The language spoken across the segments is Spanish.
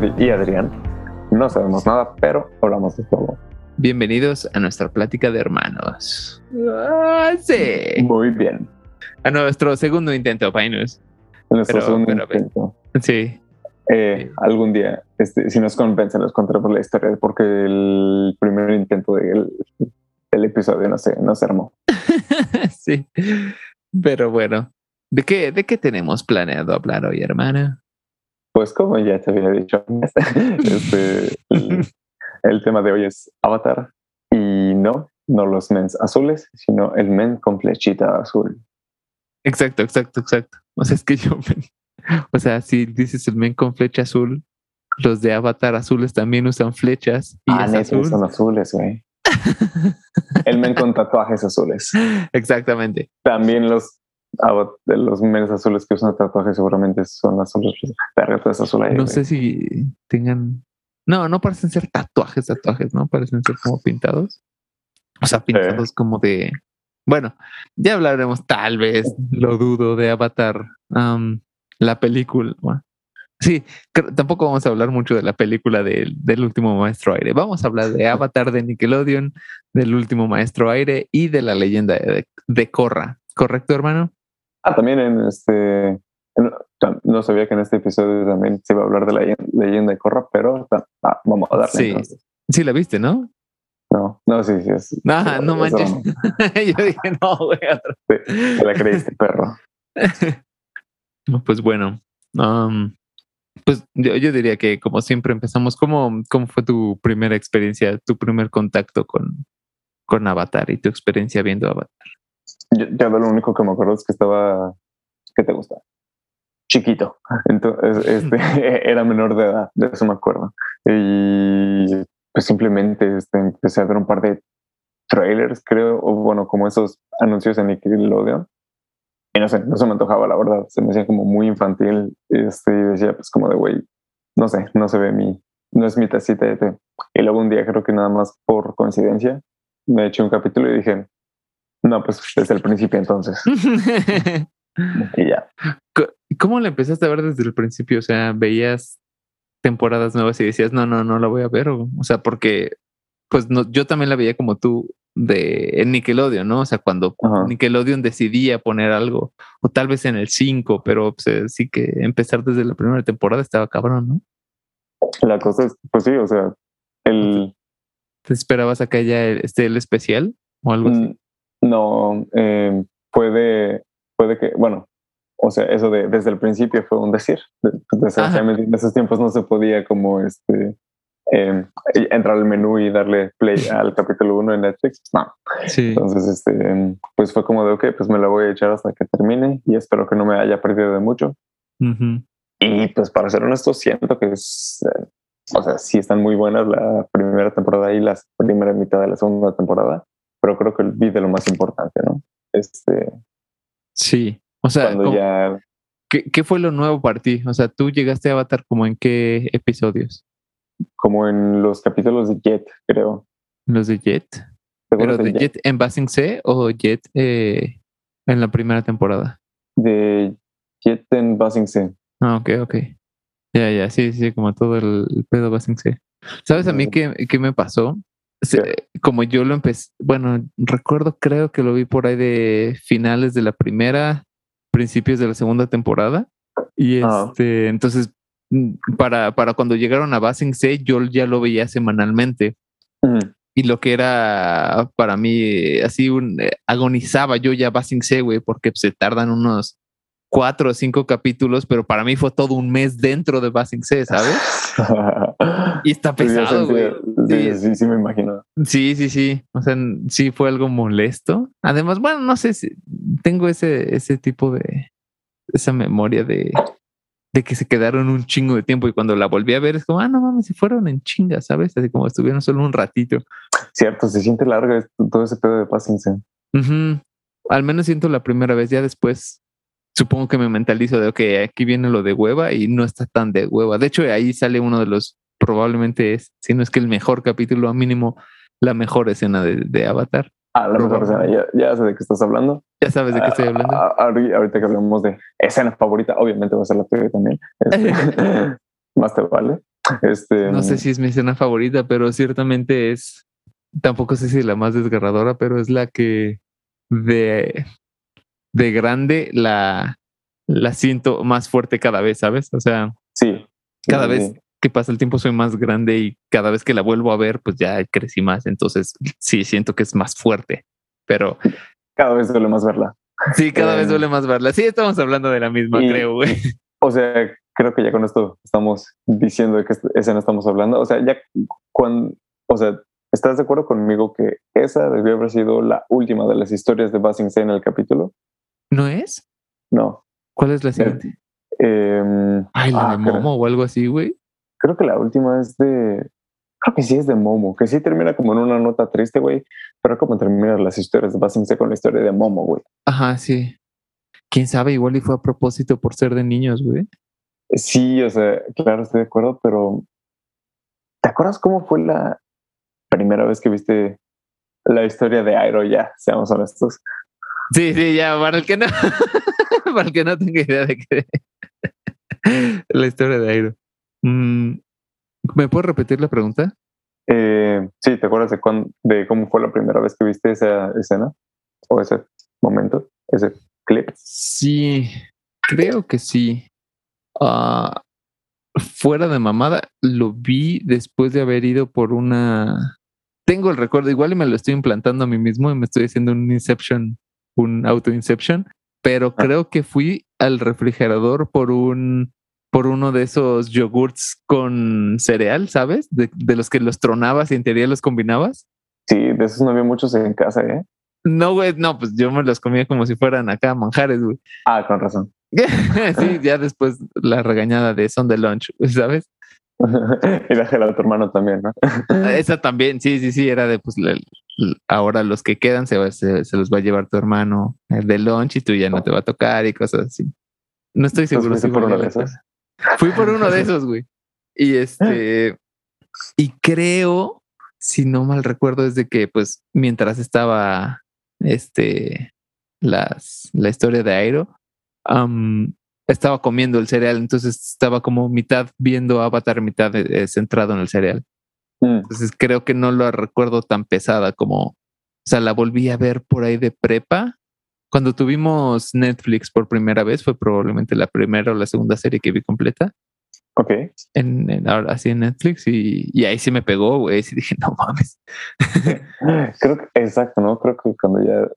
Jordi y Adrián. No sabemos nada, pero hablamos de todo. Bienvenidos a nuestra plática de hermanos. Ah, sí. Muy bien. A nuestro segundo intento, Painus. Nuestro Pero- segundo pero, intento. Sí. Eh, Sí. algún día, este, si nos convencen, les contaremos la historia porque el primer intento del, del episodio no se, no se armó. sí. Pero bueno. ¿De qué, ¿De qué tenemos planeado hablar hoy, hermana? Pues como ya te había dicho, este, el, el tema de hoy es Avatar y no, no los mens azules, sino el men con flechita azul. Exacto, exacto, exacto. O sea, es que yo. O sea, si dices el men con flecha azul, los de Avatar azules también usan flechas y ah, es azul. son azules, güey. El men con tatuajes azules. Exactamente. También los de los menes azules que usan tatuajes seguramente son azules. Verga, todo es azul ahí, No sé si tengan. No, no parecen ser tatuajes, tatuajes, ¿no? Parecen ser como pintados. O sea, pintados como de. Bueno, ya hablaremos, tal vez, lo dudo, de Avatar, am, la película. Bueno, sí, tampoco vamos a hablar mucho de la película del, del último maestro aire. Vamos a hablar de Avatar de Nickelodeon, del último maestro aire y de la leyenda de, de Korra. ¿Correcto, hermano? Ah, también en este. en- no sabía que en este episodio también se iba a hablar de la leyenda, leyenda de Korra, pero ah, vamos a darle Sí. entonces. Sí, la viste, ¿no? No, no, sí, sí. Es, no es manches. Yo dije, no, güey, Te la creíste, perro. Pues bueno, um, pues yo, yo diría que como siempre empezamos, ¿cómo, ¿cómo fue tu primera experiencia, tu primer contacto con, con Avatar y tu experiencia viendo Avatar? Yo, ya de lo único que me acuerdo es que estaba. ¿Qué te gusta? Chiquito. Entonces, este, era menor de edad, de eso me acuerdo. Y pues simplemente este, empecé a ver un par de trailers, creo, o bueno, como esos anuncios en Nickelodeon. Y no sé, no se me antojaba, la verdad. Se me hacía como muy infantil. Este, y decía, pues como de, güey, no sé, no se ve mi, no es mi tacita de té. Y luego un día, creo que nada más por coincidencia, me eché un capítulo y dije, no, pues desde el principio entonces. Y ya. ¿Cómo la empezaste a ver desde el principio? O sea, veías temporadas nuevas y decías, no, no, no la voy a ver. O, o sea, porque pues no, yo también la veía como tú de en Nickelodeon, ¿no? O sea, cuando Ajá. Nickelodeon decidía poner algo, o tal vez en el 5, pero pues, eh, sí que empezar desde la primera temporada estaba cabrón, ¿no? La cosa es, pues sí, o sea, el... ¿Te esperabas acá ya el, este, el especial o algo así? No, eh, puede, puede que, bueno, o sea, eso de desde el principio fue un decir. De- Desgraciadamente en esos tiempos no se podía como este eh, entrar al menú y darle play al capítulo 1 en Netflix. No. Sí. Entonces, este, pues fue como de, ok, pues me la voy a echar hasta que termine y espero que no me haya perdido de mucho. Y pues para ser honesto, siento que es, eh, o sea, sí están muy buenas la primera temporada y la primera mitad de la segunda temporada, pero creo que vi de lo más importante, ¿no? Este, Sí. O sea, cuando ¿cómo- ya, ¿qué, qué fue lo nuevo para ti? O sea, tú llegaste a Avatar como en qué episodios? como en los capítulos de Jet, creo. ¿Los de Jet? ¿Te ¿Pero de Jet en Basing C o Jet eh, en la primera temporada? De Jet en Basing C. Ah, ok, ok. Ya, ya, sí, sí, como todo el, pedo Basing C. ¿Sabes a mí qué, qué me pasó? Se- ¿Qué? como yo lo empecé, bueno, recuerdo, creo que lo vi por ahí de finales de la primera, principios de la segunda temporada. Y Ah. este, entonces, mm, para, para cuando llegaron a Basing C, yo ya lo veía semanalmente. Y lo que era para mí eh, así un eh, agonizaba yo ya Basing C, güey, porque se tardan unos cuatro o cinco capítulos, pero para mí fue todo un mes dentro de Basing C, ¿sabes? Y está pesado, güey. sí, Sí. sí, sí, me imagino. Sí, sí, sí. O sea, sí fue algo molesto. Además, bueno, no sé si tengo ese, ese tipo de, esa memoria de, de que se quedaron un chingo de tiempo y cuando la volví a ver es como, ah, no mames, se fueron en chinga, ¿sabes? Así como estuvieron solo un ratito. Cierto, se siente larga todo ese pedo de Basing C. Ujú. Al menos siento la primera vez, ya después supongo que me mentalizo de, ok, aquí viene lo de hueva y no está tan de hueva. De hecho, ahí sale uno de los, probablemente es, si no es que el mejor capítulo, a mínimo la mejor escena de, de Avatar. Ah, la mejor escena, ya, ya sé de qué estás hablando. Ya sabes de qué estoy hablando. Ah, ahori- ahorita que hablamos de escena favorita, obviamente va a ser la tuya también. Este, más te vale. Este, no sé si es mi escena favorita, pero ciertamente es, tampoco sé si la más desgarradora, pero es la que de, de grande la, la siento más fuerte cada vez, ¿sabes? O sea, sí. Cada vez que pasa el tiempo soy más grande y cada vez que la vuelvo a ver, pues ya crecí más. Entonces sí siento que es más fuerte, pero cada vez duele más verla. Sí, cada vez eh, duele más verla. Sí, estamos hablando de la misma, creo, güey. O sea, creo que ya con esto estamos diciendo de qué escena estamos hablando. O sea, ya cuando, o sea, ¿estás de acuerdo conmigo que esa debió haber sido la última de las historias de Basing en el capítulo? ¿No es? No. ¿Cuál es la siguiente? Eh, Ay, la de ah, Momo o algo así, güey. Creo que la última es de. Creo que sí es de Momo, que sí termina como en una nota triste, güey. Pero como terminan las historias de Basing con la historia de Momo, güey. Ajá, sí. Quién sabe, igual y fue a propósito por ser de niños, güey. Sí, o sea, claro, estoy de acuerdo, pero ¿te acuerdas cómo fue la primera vez que viste la historia de Airo? Ya, seamos honestos. Sí, sí, ya, para el que no, para el que no tenga idea de qué la historia de Airo. Mm, ¿Me puedes repetir la pregunta? Eh, sí, ¿te acuerdas de, de cómo fue la primera vez que viste esa escena? ¿O ese momento? ¿Ese clip? Sí, creo que sí. Ah, fuera de mamada, lo vi después de haber ido por una. Tengo el recuerdo, igual y me lo estoy implantando a mí mismo y me estoy haciendo un Inception, un auto Inception, pero ah. creo que fui al refrigerador por un por uno de esos yogurts con cereal, ¿sabes? De, de, los que los tronabas y en teoría los combinabas. Sí, de esos no había muchos en casa, ¿eh? No, güey, no, pues yo me los comía como si fueran acá manjares, güey. Ah, con razón. sí, ya después la regañada de son de lunch, ¿sabes? y la a tu hermano también, ¿no? Esa también, sí, sí, sí, era de pues ahora los que quedan se, se, los va a llevar tu hermano de lunch y tú ya no te va a tocar y cosas así. No estoy seguro si por uno de esos. Fui por uno de esos, güey. Y este, y creo, si no mal recuerdo, es de que pues mientras estaba este las, la historia de Airo, estaba comiendo el cereal, entonces estaba como mitad viendo Avatar, mitad eh, centrado en el cereal. Mm. Entonces creo que no lo recuerdo tan pesada como, o sea, la volví a ver por ahí de prepa. Cuando tuvimos Netflix por primera vez, fue probablemente la primera o la segunda serie que vi completa. Ok. En, ahora así en Netflix y, ahí sí me pegó, güey. Y dije, no mames. Creo que, exacto, ¿no? Creo que cuando ya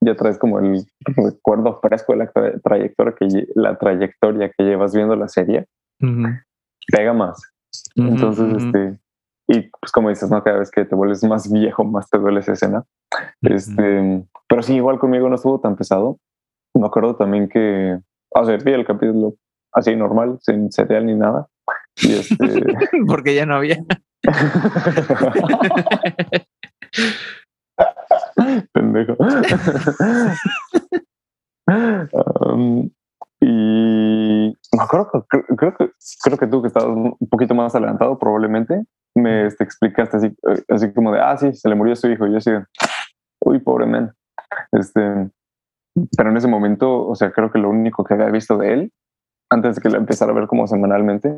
ya traes como el recuerdo fresco de la trayectoria que la trayectoria que llevas viendo la serie pega más entonces este y pues como dices no cada vez que te vuelves más viejo más te duele esa escena. Este pero sí igual conmigo no estuvo tan pesado. Me acuerdo también que o sea vi el capítulo así normal sin cereal ni nada y este porque ya no había. Pendejo. Um, y me acuerdo que creo, que creo que tú que estabas un poquito más adelantado probablemente me este, explicaste así, así como de ah sí se le murió su hijo y yo así uy pobre men este pero en ese momento o sea creo que lo único que había visto de él antes de que lo empezara a ver como semanalmente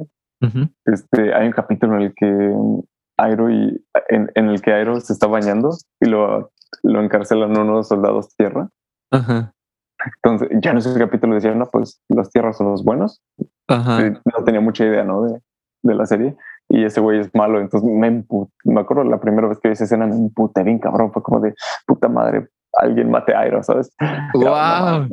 este hay un capítulo en el que Airo y en, en, el que Airo se está bañando y lo lo encarcelan unos soldados tierra. Ajá. Entonces, ya en ese capítulo decían, no, pues los tierras son los buenos. Ajá. No tenía mucha idea, ¿no? De, de la serie. Y ese güey es malo. Entonces me Me acuerdo la primera vez que vi esa escena, me emputé bien cabrón. Fue como de puta madre, alguien mate a Airo, ¿sabes? ¡Wow!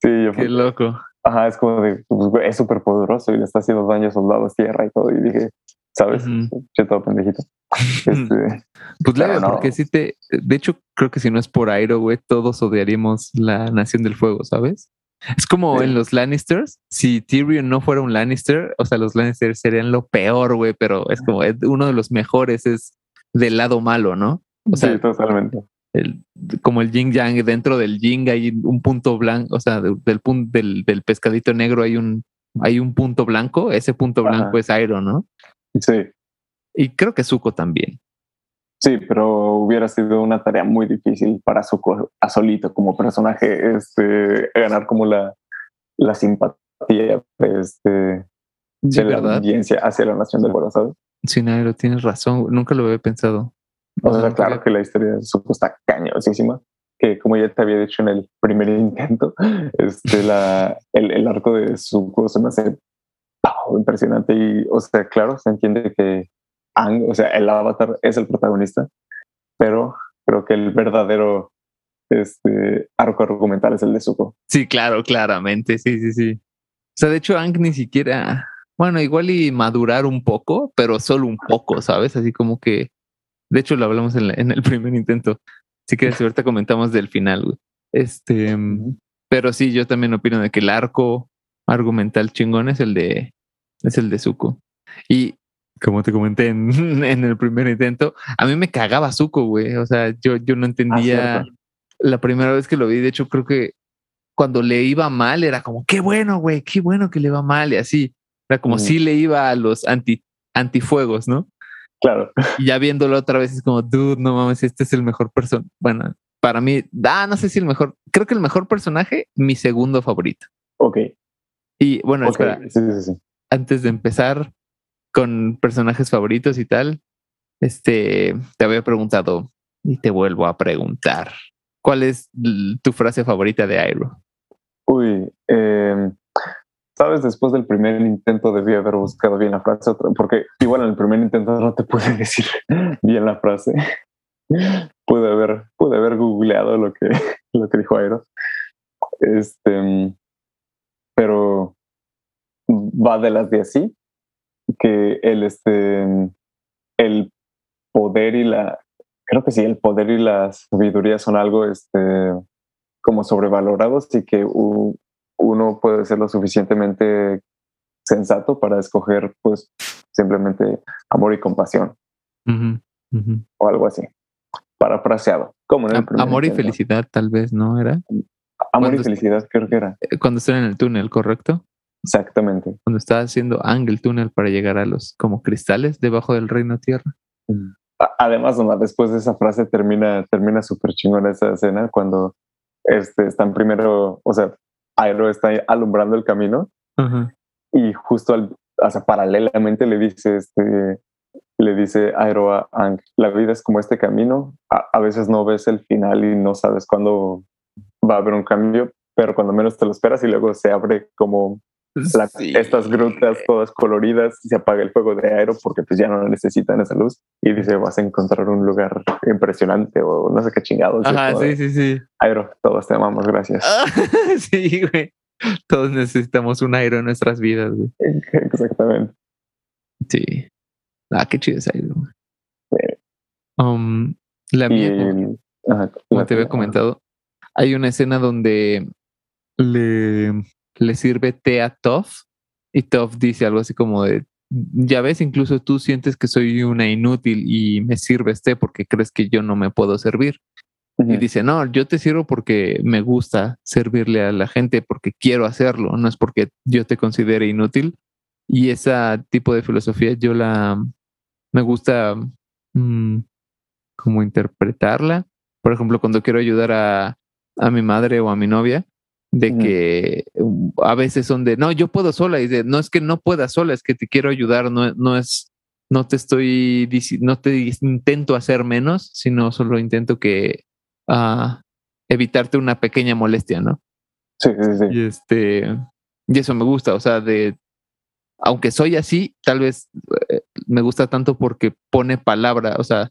sí, yo Qué loco. Ajá, es como de, pues, es súper poderoso y le está haciendo daño a soldados tierra y todo. Y dije, ¿sabes? Yo todo pendejito. Este, pues claro, porque si te, de hecho, creo que si no es por Airo, güey, todos odiaríamos la Nación del Fuego, ¿sabes? Es como en los Lannisters, si Tyrion no fuera un Lannister, o sea, los Lannisters serían lo peor, güey, pero es como uno de los mejores es del lado malo, ¿no? O sea, sí, totalmente. El, como el yin yang, dentro del yin hay un punto blanco, o sea, del, del, del, pescadito negro hay un, hay un punto blanco, ese punto blanco es Airo, ¿no? Sí. Y creo que Zuko también. Sí, pero hubiera sido una tarea muy difícil para Zuko a solito como personaje, este, ganar como la, la simpatía este, de la audiencia hacia la nación del vuelo, ¿sabes? Sí, Nairo, tienes razón. Nunca lo había pensado. O sea, claro que la historia de Zuko está cañosísima. Que como ya te había dicho en el primer intento, este, la, el, el arco de Zuko se me hace impresionante. Y, o sea, claro, se entiende que Ang, o sea, el avatar es el protagonista, pero creo que el verdadero este arco argumental es el de Zuko. Sí, claro, claramente, sí, sí, sí. O sea, de hecho, Ang ni siquiera, bueno, igual y madurar un poco, pero solo un poco, ¿sabes? Así como que, de hecho, lo hablamos en, en el primer intento. Si quieres, ahorita comentamos del final, güey. Este, pero sí, yo también opino de que el arco argumental chingón es el de, es el de Zuko. Y como te comenté en, en, el primer intento, a mí me cagaba Zuko, güey. O sea, yo, yo no entendía ah, la primera vez que lo vi. De hecho, creo que cuando le iba mal era como, qué bueno, güey, qué bueno que le va mal y así. Era como si le iba a los anti, antifuegos, ¿no? Claro. Y ya viéndolo otra vez es como, dude, no mames, este es el mejor personaje. Bueno, para mí, ah, no sé si el mejor, creo que el mejor personaje, mi segundo favorito. Ok. Y bueno, espera, antes de empezar con personajes favoritos y tal, este, te había preguntado y te vuelvo a preguntar, ¿cuál es tu frase favorita de Airo? Uy, eh, sabes, después del primer intento debí haber buscado bien la frase, porque igual en el primer intento no te pude decir bien la frase. pude haber, pude haber googleado lo que, lo que dijo Aero. Este, pero va de las de así, que el, este, el poder y la, creo que sí, el poder y la sabiduría son algo, este, como sobrevalorados y que uno puede ser lo suficientemente sensato para escoger pues simplemente amor y compasión. O algo así. Parafraseado como en el amor y felicidad tal vez no era amor y felicidad creo que era. eh, cuando están en el túnel correcto exactamente. Cuando está haciendo ángel túnel para llegar a los como cristales debajo del reino tierra. Además después de esa frase termina termina súper chingón esa escena cuando este, están primero, o sea, Aero está alumbrando el camino y justo al, o sea, paralelamente le dice, este, le dice Aero a Ang, la vida es como este camino, a, veces no ves el final y no sabes cuándo va a haber un cambio, pero cuando menos te lo esperas y luego se abre como estas grutas todas coloridas, se apaga el fuego de aero porque pues ya no necesitan esa luz y dice vas a encontrar un lugar impresionante o no sé qué chingados. Ajá, sí, sí, sí. Aero, todos te amamos, gracias. sí, güey. Todos necesitamos un aero en nuestras vidas, güey. Exactamente. Sí. Ah, qué chido es aero. Um, la mía, como te había comentado, hay una escena donde le le sirve té a Toff y Toff dice algo así como de, ya ves, incluso tú sientes que soy una inútil y me sirves té porque crees que yo no me puedo servir. Y dice, no, yo te sirvo porque me gusta servirle a la gente, porque quiero hacerlo, no es porque yo te considere inútil. Y ese tipo de filosofía yo la, me gusta mm, como interpretarla. Por ejemplo, cuando quiero ayudar a, a mi madre o a mi novia, de que um, a veces son de, no, yo puedo sola, y de, no es que no pueda sola, es que te quiero ayudar, no, no es, no te estoy, no te intento hacer menos, sino solo intento que uh, evitarte una pequeña molestia, ¿no? Sí, sí, sí. Y este, y eso me gusta, o sea, de, aunque soy así, tal vez eh, me gusta tanto porque pone palabra, o sea,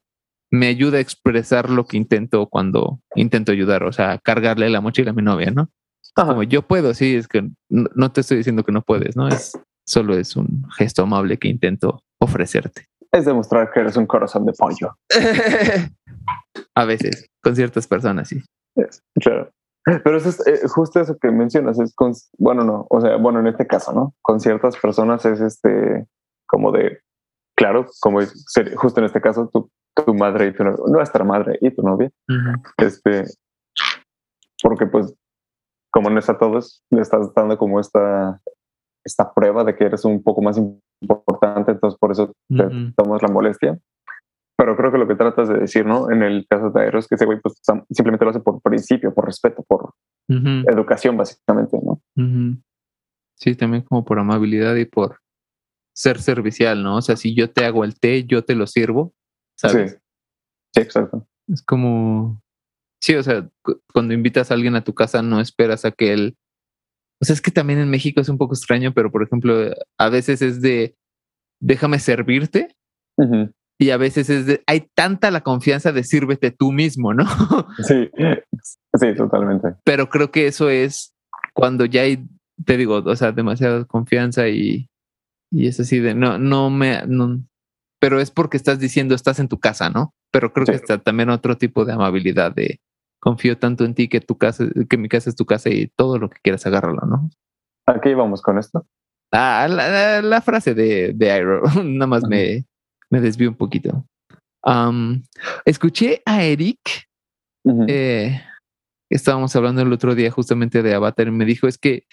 me ayuda a expresar lo que intento cuando intento ayudar, o sea, cargarle la mochila a mi novia, ¿no? Como yo puedo, sí, es que no, te estoy diciendo que no puedes, ¿no? Es solo es un gesto amable que intento ofrecerte. Es demostrar que eres un corazón de pollo. A veces, con ciertas personas, sí. claro. Pero eso es eh, justo eso que mencionas, es con, bueno, no, o sea, bueno, en este caso, ¿no? Con ciertas personas es este, como de, claro, como justo en este caso, tu, tu madre y tu novia, nuestra madre y tu novia, este, porque pues como no es a todos, le estás dando como esta, esta prueba de que eres un poco más importante, entonces por eso te tomas la molestia. Pero creo que lo que tratas de decir, ¿no? En el caso de Aero es que ese güey pues, simplemente lo hace por principio, por respeto, por educación, básicamente, ¿no? Sí, también como por amabilidad y por ser servicial, ¿no? O sea, si yo te hago el té, yo te lo sirvo, ¿sabes? Sí. Sí, exacto. Es como, sí, o sea, cuando invitas a alguien a tu casa no esperas a que él, o sea, es que también en México es un poco extraño, pero por ejemplo, a veces es de, déjame servirte. Y a veces es de, hay tanta la confianza de sírvete tú mismo, ¿no? Sí, sí, totalmente. Pero creo que eso es cuando ya hay, te digo, o sea, demasiada confianza y, y es así de, no, no me, no, pero es porque estás diciendo estás en tu casa, ¿no? Pero creo que está también otro tipo de amabilidad de confío tanto en ti que tu casa, que mi casa es tu casa y todo lo que quieras agárralo, ¿no? ¿A qué íbamos con esto? Ah, la, frase de, de Iroh, nada más me, me desvío un poquito. escuché a Eric, eh, estábamos hablando el otro día justamente de Avatar y me dijo es que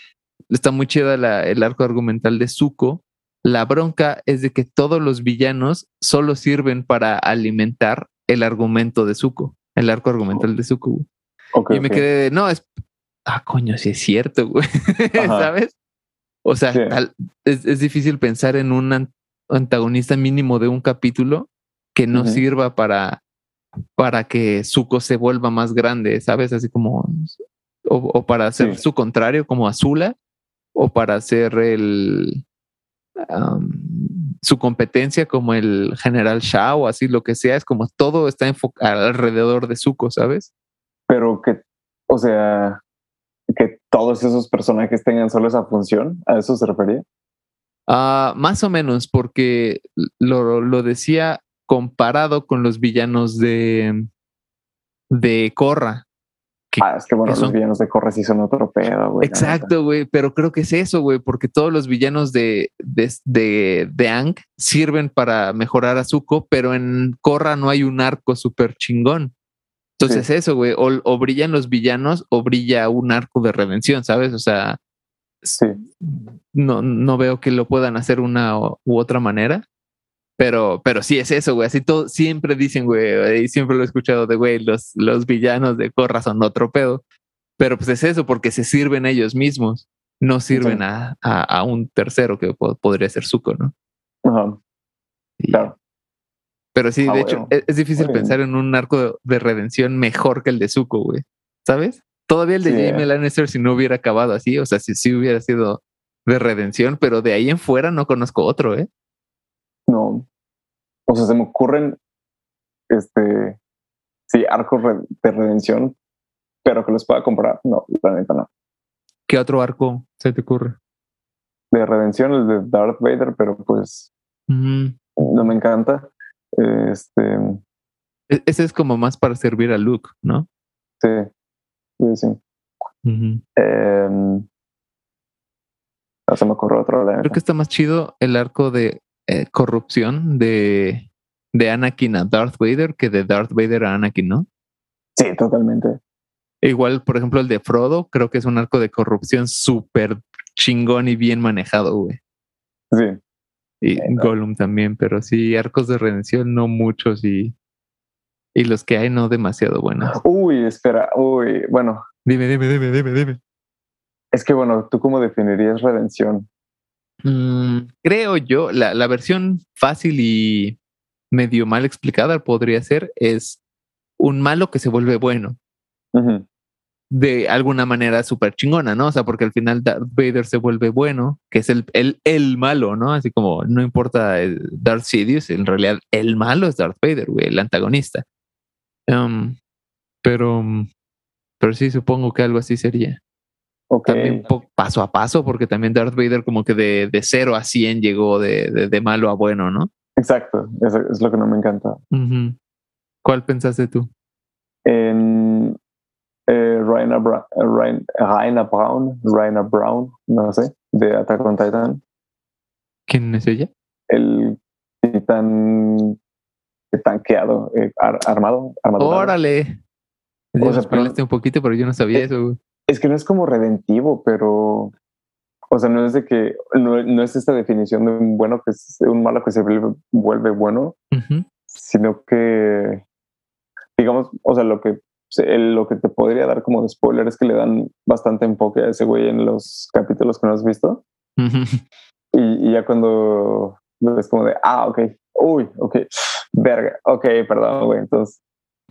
está muy chida el arco argumental de Zuko la bronca es de que todos los villanos solo sirven para alimentar el argumento de Zuko, el arco argumental de Zuko. y me quedé de, no, es, ah, coño, sí es cierto, güey, ¿sabes? O sea, es, difícil pensar en un antagonista mínimo de un capítulo que no sirva para, para que Zuko se vuelva más grande, ¿sabes? Así como, o, para hacer su contrario, como Azula, o para hacer el, su competencia como el general Shao o así lo que sea, es como todo está enfocado alrededor de Zuko, ¿sabes? Pero que, o sea, que todos esos personajes tengan solo esa función, ¿a eso se refería? Ah, más o menos, porque lo, lo decía comparado con los villanos de, de Korra, ah, es que bueno, los villanos de Corre sí son otro pedo, güey. Exacto, güey, pero creo que es eso, güey, porque todos los villanos de, de, de, de Ang sirven para mejorar a Zuko, pero en Korra no hay un arco súper chingón. Entonces eso, güey, o, brillan los villanos o brilla un arco de redención, ¿sabes? O sea, sí. no, no veo que lo puedan hacer una u otra manera. Pero, pero sí es eso, güey. Así todo, siempre dicen, güey, y siempre lo he escuchado de, güey, los, los villanos de Corra son otro pedo. Pero pues es eso, porque se sirven ellos mismos, no sirven a, a, un tercero que podría ser Zuko, ¿no? Ajá. Claro. Pero sí, ah, de hecho, es, difícil pensar en un arco de, redención mejor que el de Zuko, güey. ¿Sabes? Todavía el de Jamie Lannister si no hubiera acabado así, o sea, si sí hubiera sido de redención, pero de ahí en fuera no conozco otro, ¿eh? No, o sea, se me ocurren, este, sí, arcos de redención, pero que los pueda comprar. No, la neta no. ¿Qué otro arco se te ocurre? De redención, el de Darth Vader, pero pues no me encanta. Este. E-, ese es como más para servir a Luke, ¿no? Sí, sí, sí. Em, no se me ocurre otro. Creo que está más chido el arco de eh, corrupción de, de Anakin a Darth Vader que de Darth Vader a Anakin, ¿no? Sí, totalmente. Igual, por ejemplo, el de Frodo, creo que es un arco de corrupción súper chingón y bien manejado, güey. Sí. Y Gollum también, pero sí, arcos de redención no muchos y, y los que hay no demasiado buenos. Uy, espera, uy, bueno. Dime, dime, dime, dime, dime. Es que bueno, ¿tú cómo definirías redención? Mm, creo yo, la, la, versión fácil y medio mal explicada podría ser es un malo que se vuelve bueno. De alguna manera súper chingona, ¿no? O sea, porque al final Darth Vader se vuelve bueno, que es el, el, el malo, ¿no? Así como no importa Darth Sidious, en realidad el malo es Darth Vader, güey, el antagonista. Um, pero, pero sí, supongo que algo así sería. También paso a paso, porque también Darth Vader como que de, de 0 a 100 llegó de, de, malo a bueno, ¿no? Exacto, eso es lo que no me encanta. ¿Cuál pensaste tú? En eh, Raina, Brown, Raina Brown, no sé, de Attack on Titan. ¿Quién es ella? El titán tanqueado, eh, armado, armado. Órale. O sea, un poquito, pero yo no sabía eso. Es que no es como redentivo, pero. O sea, no es de que. No, es esta definición de un bueno que es un malo que se vuelve, bueno, sino que. Digamos, o sea, lo que, lo que te podría dar como de spoiler es que le dan bastante enfoque a ese güey en los capítulos que no has visto. y, ya cuando es como de, ah, ok, uy, ok, verga, ok, perdón, güey, entonces,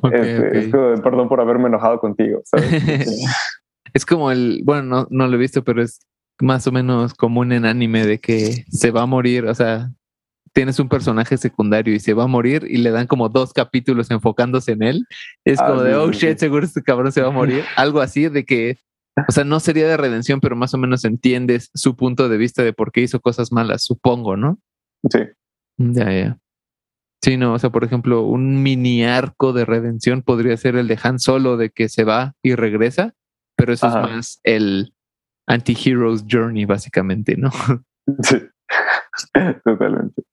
este, es como de, perdón por haberme enojado contigo, ¿sabes? es como el, bueno, no, no lo he visto, pero es más o menos común en anime de que se va a morir, o sea, tienes un personaje secundario y se va a morir y le dan como dos capítulos enfocándose en él. Es ah, como de, oh shit, seguro este cabrón se va a morir. Algo así de que, o sea, no sería de redención, pero más o menos entiendes su punto de vista de por qué hizo cosas malas, supongo, ¿no? Sí. Ya, ya. Sí, no, o sea, por ejemplo, un mini arco de redención podría ser el de Han Solo de que se va y regresa, pero eso es más el anti-heroes journey, básicamente, ¿no? Sí. Totalmente.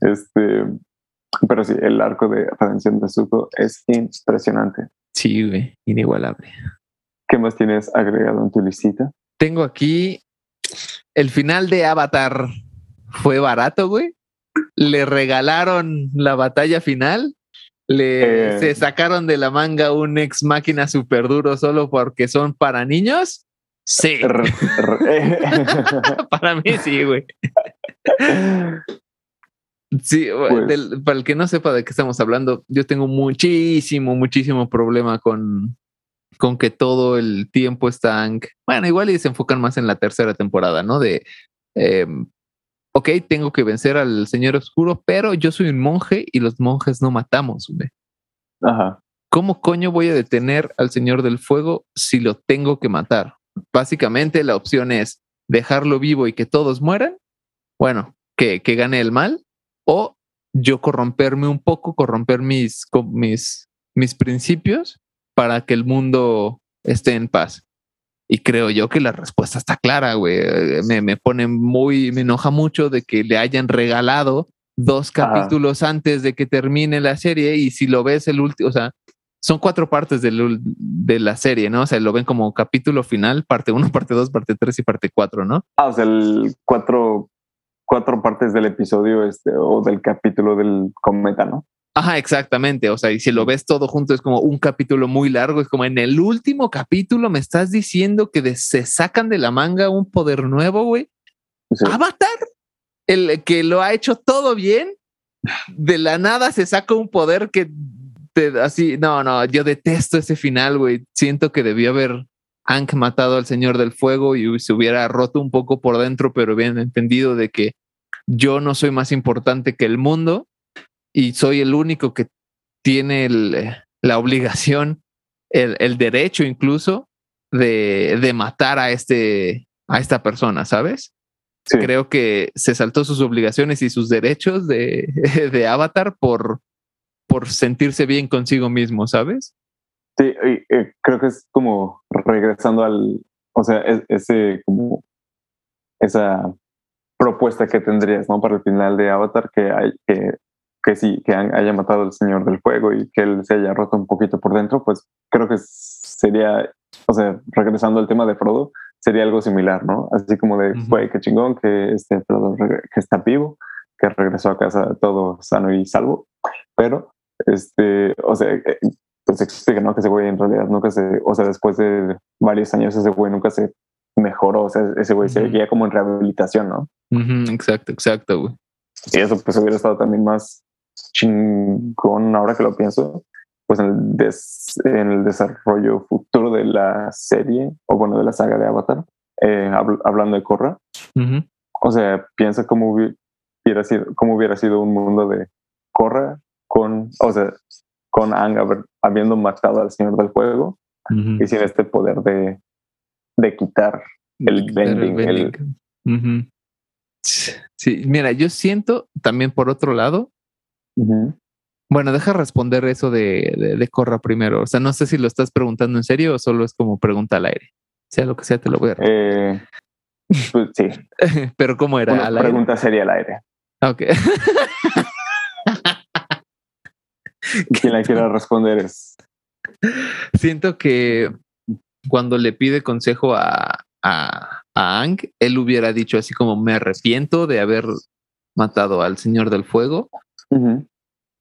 Este, pero sí, el arco de redención de Zuko es impresionante. Sí, güey, inigualable. ¿Qué más tienes agregado en tu listita? Tengo aquí el final de Avatar. Fue barato, güey. Le regalaron la batalla final. Le eh. se sacaron de la manga un ex máquina super duro solo porque son para niños. Sí. para mí sí, güey. Sí, pues para el que no sepa de qué estamos hablando, yo tengo muchísimo, muchísimo problema con, con que todo el tiempo están, bueno, igual y se enfocan más en la tercera temporada, ¿no? De, eh, ok, tengo que vencer al Señor Oscuro, pero yo soy un monje y los monjes no matamos, güey. Ajá. ¿Cómo coño voy a detener al Señor del Fuego si lo tengo que matar? Básicamente la opción es dejarlo vivo y que todos mueran bueno, que, que gane el mal, o yo corromperme un poco, corromper mis, mis, mis principios para que el mundo esté en paz. Y creo yo que la respuesta está clara, güey. Me, me pone muy, me enoja mucho de que le hayan regalado dos capítulos antes de que termine la serie y si lo ves el último, o sea, son cuatro partes de, de, la serie, ¿no? O sea, lo ven como capítulo final, parte uno, parte dos, parte tres y parte cuatro, ¿no? Ah, o sea, el cuatro cuatro partes del episodio este, o del capítulo del cometa, ¿no? Ajá, exactamente. O sea, y si lo ves todo junto es como un capítulo muy largo. Es como en el último capítulo me estás diciendo que se sacan de la manga un poder nuevo, güey. Avatar, el que lo ha hecho todo bien, de la nada se saca un poder que te, así, no, no, yo detesto ese final, güey. Siento que debió haber Hank matado al Señor del Fuego y se hubiera roto un poco por dentro, pero bien entendido de que yo no soy más importante que el mundo y soy el único que tiene la obligación, el, derecho incluso de, matar a, este, a esta persona, ¿sabes? Creo que se saltó sus obligaciones y sus derechos de, de Avatar por, por sentirse bien consigo mismo, ¿sabes? Sí, eh, creo que es como regresando al, o sea, ese como esa propuesta que tendrías, ¿no? Para el final de Avatar, que hay que, que sí, que haya matado al Señor del Fuego y que él se haya roto un poquito por dentro, pues creo que sería, o sea, regresando al tema de Frodo, sería algo similar, ¿no? Así como de, güey, qué chingón que este Frodo que está vivo, que regresó a casa todo sano y salvo, pero, este, o sea, eh, pues explica, ¿no? Que ese güey en realidad nunca se, o sea, después de varios años ese güey nunca se mejoró, o sea, ese güey se seguía como en rehabilitación, ¿no? exacto, exacto, güey. Y eso pues hubiera estado también más chingón ahora que lo pienso, pues en el, desarrollo futuro de la serie, o bueno, de la saga de Avatar, eh, hablando de Korra. O sea, piensa cómo hubiera sido, cómo hubiera sido un mundo de Korra con, o sea, con Ang habiendo matado al Señor del Fuego y sin este poder de de quitar el vending. Sí, mira, yo siento también por otro lado. Bueno, deja responder eso de, de, Corra primero. O sea, no sé si lo estás preguntando en serio o solo es como pregunta al aire. Sea lo que sea, te lo voy a eh, pues, sí. Pero ¿cómo era? Una pregunta sería al aire. Ok. Quien la quiera responder es. Siento que cuando le pide consejo a, a, Ang, él hubiera dicho así como me arrepiento de haber matado al Señor del Fuego.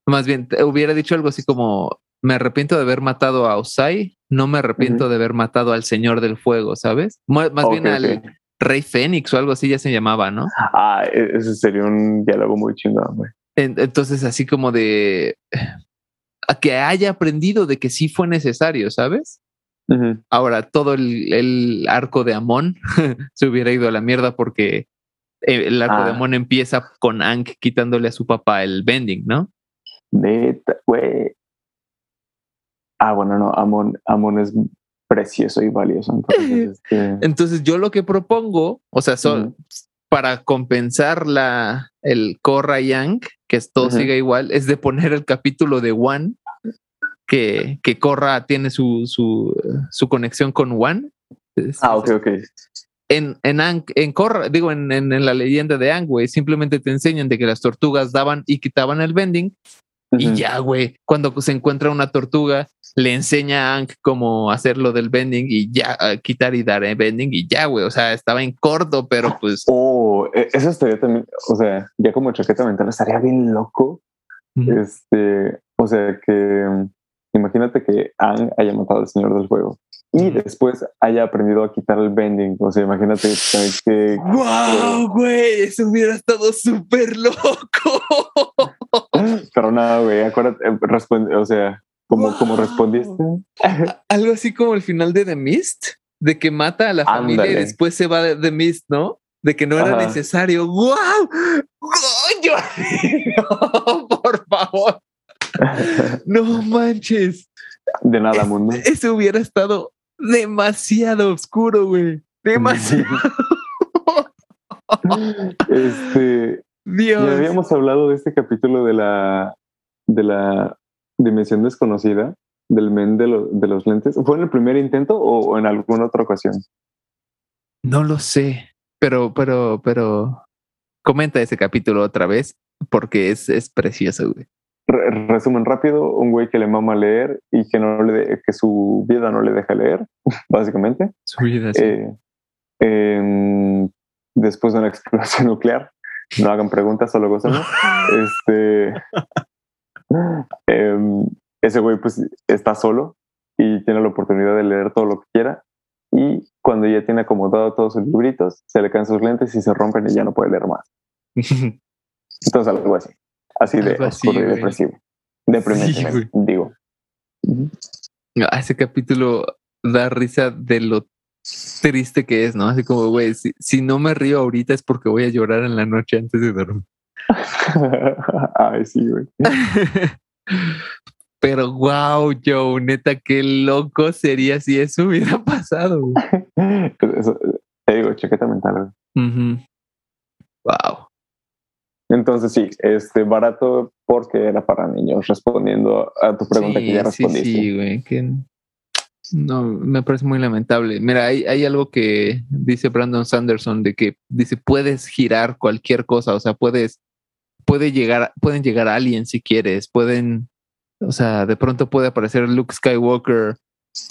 Más bien, hubiera dicho algo así como me arrepiento de haber matado a Osai, no me arrepiento de haber matado al Señor del Fuego, ¿sabes? Más, bien al, Rey Fénix o algo así ya se llamaba, ¿no? Ah, e, ese sería un diálogo muy chingón, güey. Entonces, así como de a que haya aprendido de que sí fue necesario, ¿sabes? Ahora, todo el, arco de Amon se hubiera ido a la mierda porque el arco de ah. Amon empieza con Ank quitándole a su papá el bending, ¿no? Neta, güey. Ah, bueno, no, Amon, Amon es precioso y valioso. Este entonces, yo lo que propongo, o sea, son, para compensar la, el Korra Yang, que todo siga igual, es de poner el capítulo de One, que, que Korra tiene su, su, su conexión con One. Ah, ok, ok. En, en, digo, en, en, la leyenda de Ang, güey, simplemente te enseñan de que las tortugas daban y quitaban el bending. Y ya, güey, cuando se encuentra una tortuga, le enseña a Ank cómo hacer lo del bending y ya quitar y dar el bending y ya, güey. O sea, estaba en corto, pero pues. Oh, eso estaría también, o sea, ya como chaqueta mental estaría bien loco. Este, o sea, que imagínate que Ang haya matado al señor del juego y después haya aprendido a quitar el bending. O sea, imagínate que. ¡Wow, güey! Eso hubiera estado súper loco. Pero nada, güey, acuérdate, eh, o sea, como, como respondiste. Algo así como el final de The Mist, de que mata a la familia y después se va de The Mist, ¿no? De que no era necesario. ¡Wow! Yo... por favor. no manches. De nada, mundo. Ese hubiera estado demasiado oscuro, güey. Demasiado. este. Dios. Ya habíamos hablado de este capítulo de la de la dimensión desconocida del men de, de los lentes. ¿Fue en el primer intento o, en alguna otra ocasión? No lo sé, pero, pero, pero comenta ese capítulo otra vez porque es, es precioso, güey. Resumen rápido, un güey que le mama leer y que no le que su vida no le deja leer, básicamente. Su vida, sí. Eh, después de una explosión nuclear, no hagan preguntas, solo gozan. este, Em, ese güey pues está solo y tiene la oportunidad de leer todo lo que quiera y cuando ya tiene acomodado todos sus libritos, se le caen sus lentes y se rompen y ya no puede leer más. Entonces algo así, así de oscuro y depresivo. Deprimente, digo. Ah, ese capítulo da risa de lo triste que es, ¿no? Así como, güey, si, si, no me río ahorita es porque voy a llorar en la noche antes de dormir. Ay, sí, güey. Pero wow, Joe, neta, qué loco sería si eso hubiera pasado. te digo, chaqueta mental. Wow. Entonces sí, este barato porque era para niños, respondiendo a tu pregunta que ya respondiste. Sí, sí, güey, que no, me parece muy lamentable. Mira, hay, hay algo que dice Brandon Sanderson de que dice puedes girar cualquier cosa, o sea, puedes puede llegar, pueden llegar aliens si quieres, pueden, o sea, de pronto puede aparecer Luke Skywalker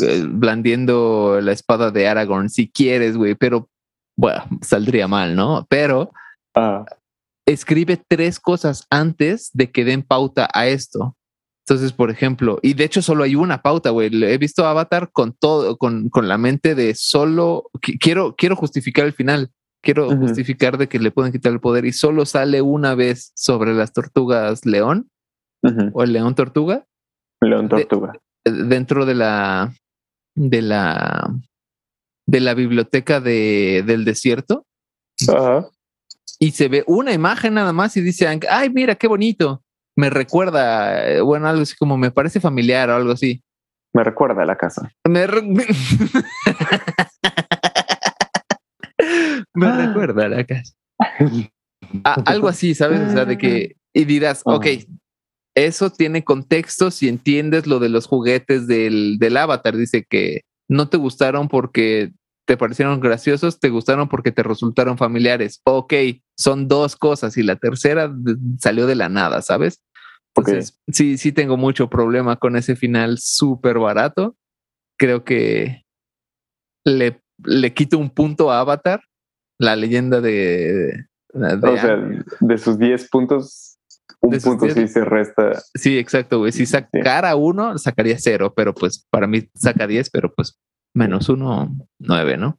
eh, blandiendo la espada de Aragorn si quieres, güey, pero bueno, saldría mal, ¿no? Pero ah. Escribe tres cosas antes de que den pauta a esto. Entonces, por ejemplo, y de hecho solo hay una pauta, güey. He visto Avatar con todo, con, con la mente de solo quiero, quiero justificar el final quiero justificar de que le pueden quitar el poder y solo sale una vez sobre las tortugas león o el león tortuga. León tortuga. dentro de la de la de la biblioteca de, del desierto. Y se ve una imagen nada más y dice, ay, mira, qué bonito. Me recuerda, eh, bueno, algo así como me parece familiar o algo así. Me recuerda a la casa. Me me ah. recuerda a la casa. algo así, ¿sabes? O sea, de que, y dirás, ok, eso tiene contexto si entiendes lo de los juguetes del, del avatar. Dice que no te gustaron porque te parecieron graciosos, te gustaron porque te resultaron familiares. Ok, son dos cosas y la tercera salió de la nada, ¿sabes? Entonces, sí, sí tengo mucho problema con ese final súper barato. Creo que le, le quito un punto a Avatar la leyenda de... o sea, de sus 10 puntos, un punto sí se resta. Sí, exacto, güey. Si sacara uno, sacaría cero, pero pues para mí saca 10, pero pues menos uno, nueve, ¿no?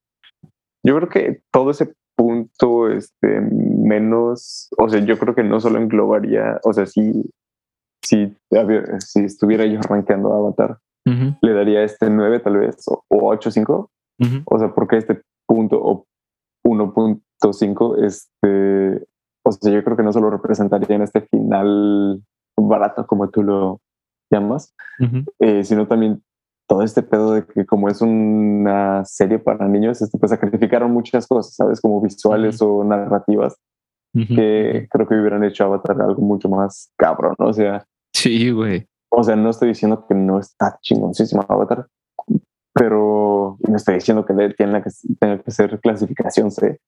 yo creo que todo ese punto, este, menos, o sea, yo creo que no solo englobaría, o sea, si, si, si estuviera yo arrancando Avatar, le daría este 9 tal vez, o, 8, 5, o sea, porque este punto, o 1.5, este, o sea, yo creo que no solo representaría en este final barato como tú lo llamas, eh, sino también todo este pedo de que como es una serie para niños, este, pues sacrificaron muchas cosas, ¿sabes? Como visuales o narrativas, que creo que hubieran hecho Avatar algo mucho más cabrón, ¿no? O sea... Sí, güey. O sea, no estoy diciendo que no está chingoncísimo Avatar, pero no estoy diciendo que tenga que, tenga que ser clasificación C,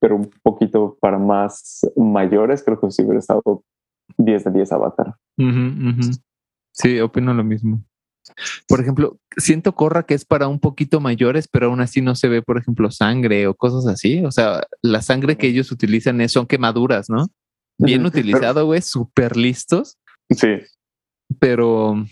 pero un poquito para más mayores, creo que sí hubiera estado 10 de 10 Avatar. Sí, opino lo mismo. Por ejemplo, siento Corra que es para un poquito mayores, pero aún así no se ve, por ejemplo, sangre o cosas así. O sea, la sangre que ellos utilizan es, son quemaduras, ¿no? Bien utilizado, güey, súper listos. Sí. Pero,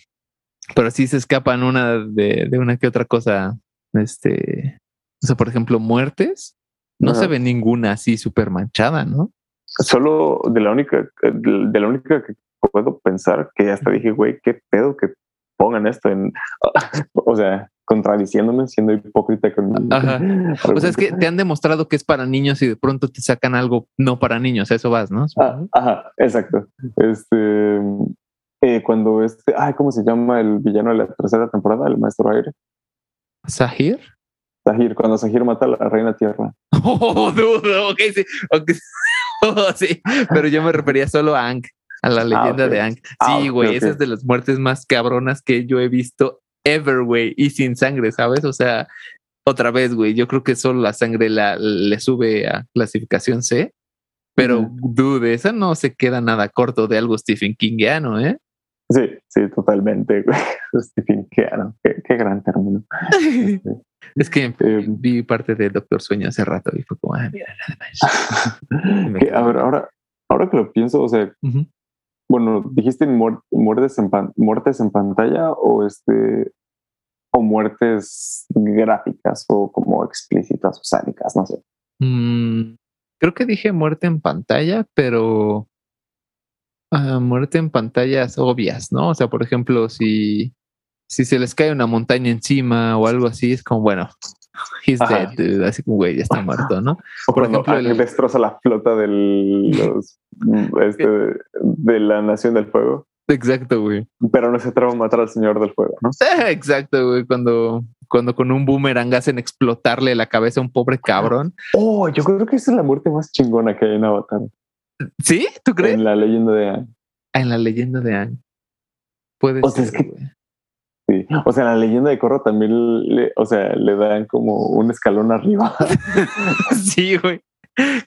pero sí se escapan una de, una que otra cosa. Este, o sea, por ejemplo, muertes. No se ve ninguna así súper manchada, ¿no? Solo de la única, de la única que puedo pensar que hasta dije, güey, qué pedo que pongan esto en, o sea, contradiciéndome, siendo hipócrita con... O sea, es que te han demostrado que es para niños y de pronto te sacan algo no para niños, eso vas, ¿no? Ah, ajá, exacto. Este, eh, cuando este, ay, ¿cómo se llama el villano de la tercera temporada, el maestro aire? ¿Sahir? Sahir, cuando Sahir mata a la reina tierra. Oh, dudo, ok, sí, okay. Oh, sí, pero yo me refería solo a Ang a la ah, leyenda de Ang. Ah, sí, güey, esa es de las muertes más cabronas que yo he visto ever, güey, y sin sangre, ¿sabes? O sea, otra vez, güey, yo creo que solo la sangre la, le sube a clasificación C, pero dude, esa no se queda nada corto de algo Stephen Kingiano, ¿eh? Sí, sí, totalmente, güey. Stephen Kingiano, qué, gran término. es que em, vi parte de Doctor Sueño hace rato y fue como, ah, mira, nada más. a ver, ahora, ahora que lo pienso, o sea, bueno, dijiste muertes, en muertes en pantalla o este o muertes gráficas o como explícitas o sádicas, no sé. Mm, creo que dije muerte en pantalla, pero ah, muerte en pantallas obvias, ¿no? O sea, por ejemplo, si, si se les cae una montaña encima o algo así, es como, bueno, he's dead, así como, güey, ya está muerto, ¿no? O por ejemplo, el... destroza la flota del, este, de la Nación del Fuego. Exacto, güey. Pero no se traba a matar al Señor del Fuego, ¿no? Exacto, güey. Cuando, cuando con un boomerang hacen explotarle la cabeza a un pobre cabrón. Oh, yo creo que esa es la muerte más chingona que hay en Avatar. ¿Sí? ¿Tú crees? En la leyenda de Anne. Ah, en la leyenda de Anne. Puede o Sea, es que, sí. O sea, la leyenda de Corro también le, o sea, le dan como un escalón arriba. sí, güey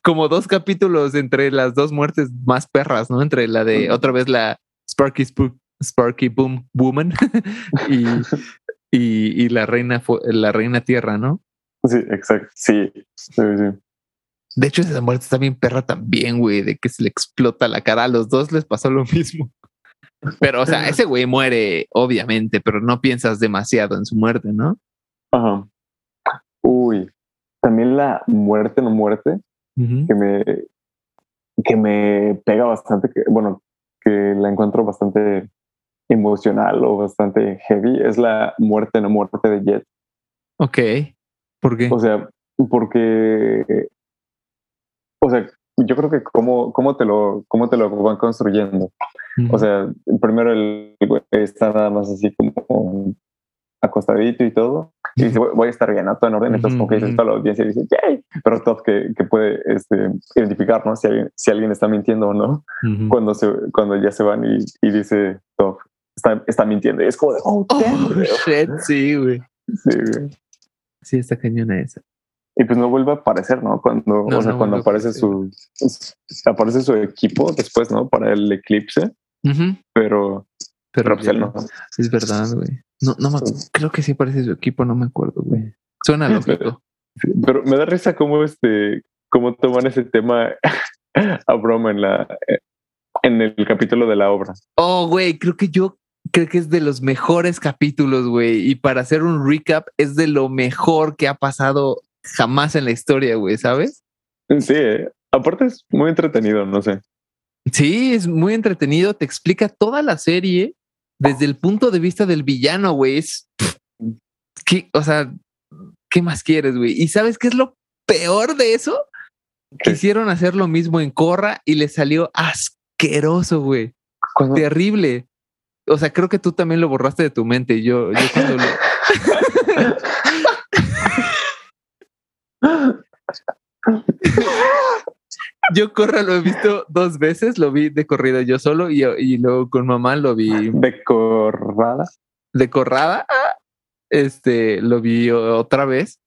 como dos capítulos entre las dos muertes más perras, ¿no? Entre la de otra vez la Sparky Sparky Boom Woman y, y, la reina la reina tierra, ¿no? Sí, exacto. Sí, sí, De hecho, esa muerte está bien perra también, güey, de que se le explota la cara. A los dos les pasó lo mismo. Pero, o sea, ese güey muere, obviamente, pero no piensas demasiado en su muerte, ¿no? Ajá. Uy, también la muerte, no muerte, que me que me pega bastante, que, bueno, que la encuentro bastante emocional o bastante heavy, es la muerte no muerte de Jet. Ok. ¿Por qué? O sea, porque, o sea, yo creo que cómo, cómo, te, lo, cómo te lo van construyendo. O sea, primero el está nada más así como acostadito y todo. Y dice, voy a estar bien, ¿no? todo en orden. Entonces, como que dice toda la audiencia dice, ¡yay! Pero todo que, que puede este, identificar, ¿no? Si alguien, si alguien está mintiendo o no. cuando, se, cuando ya se van y, y dice, Top, está, está mintiendo. Y es como de, oh, oh shit, sí, güey. Sí, güey. Sí, está cañona esa. Y pues no vuelve a aparecer, ¿no? Cuando, o sea, cuando aparece su, aparece su equipo después, ¿no? Para el eclipse. Pero, pero, pues no. Es verdad, güey. No, no me creo que sí parece su equipo, no me acuerdo, güey. Suena lógico. Pero, me da risa cómo este, cómo toman ese tema a broma en la en el capítulo de la obra. Oh, güey, creo que yo creo que es de los mejores capítulos, güey. Y para hacer un recap, es de lo mejor que ha pasado jamás en la historia, güey, ¿sabes? Sí, eh. aparte es muy entretenido, no sé. Sí, es muy entretenido, te explica toda la serie desde el punto de vista del villano, güey. Es ¿qué? o sea, ¿qué más quieres, güey? ¿Y sabes qué es lo peor de eso? Quisieron hacer lo mismo en Corra y le salió asqueroso, güey. Terrible. O sea, creo que tú también lo borraste de tu mente. Yo, yo cuando lo... yo Corra lo he visto dos veces, lo vi de corrido yo solo y, y luego con mamá lo vi. ¿De corrada? De corrada. Este, lo vi otra vez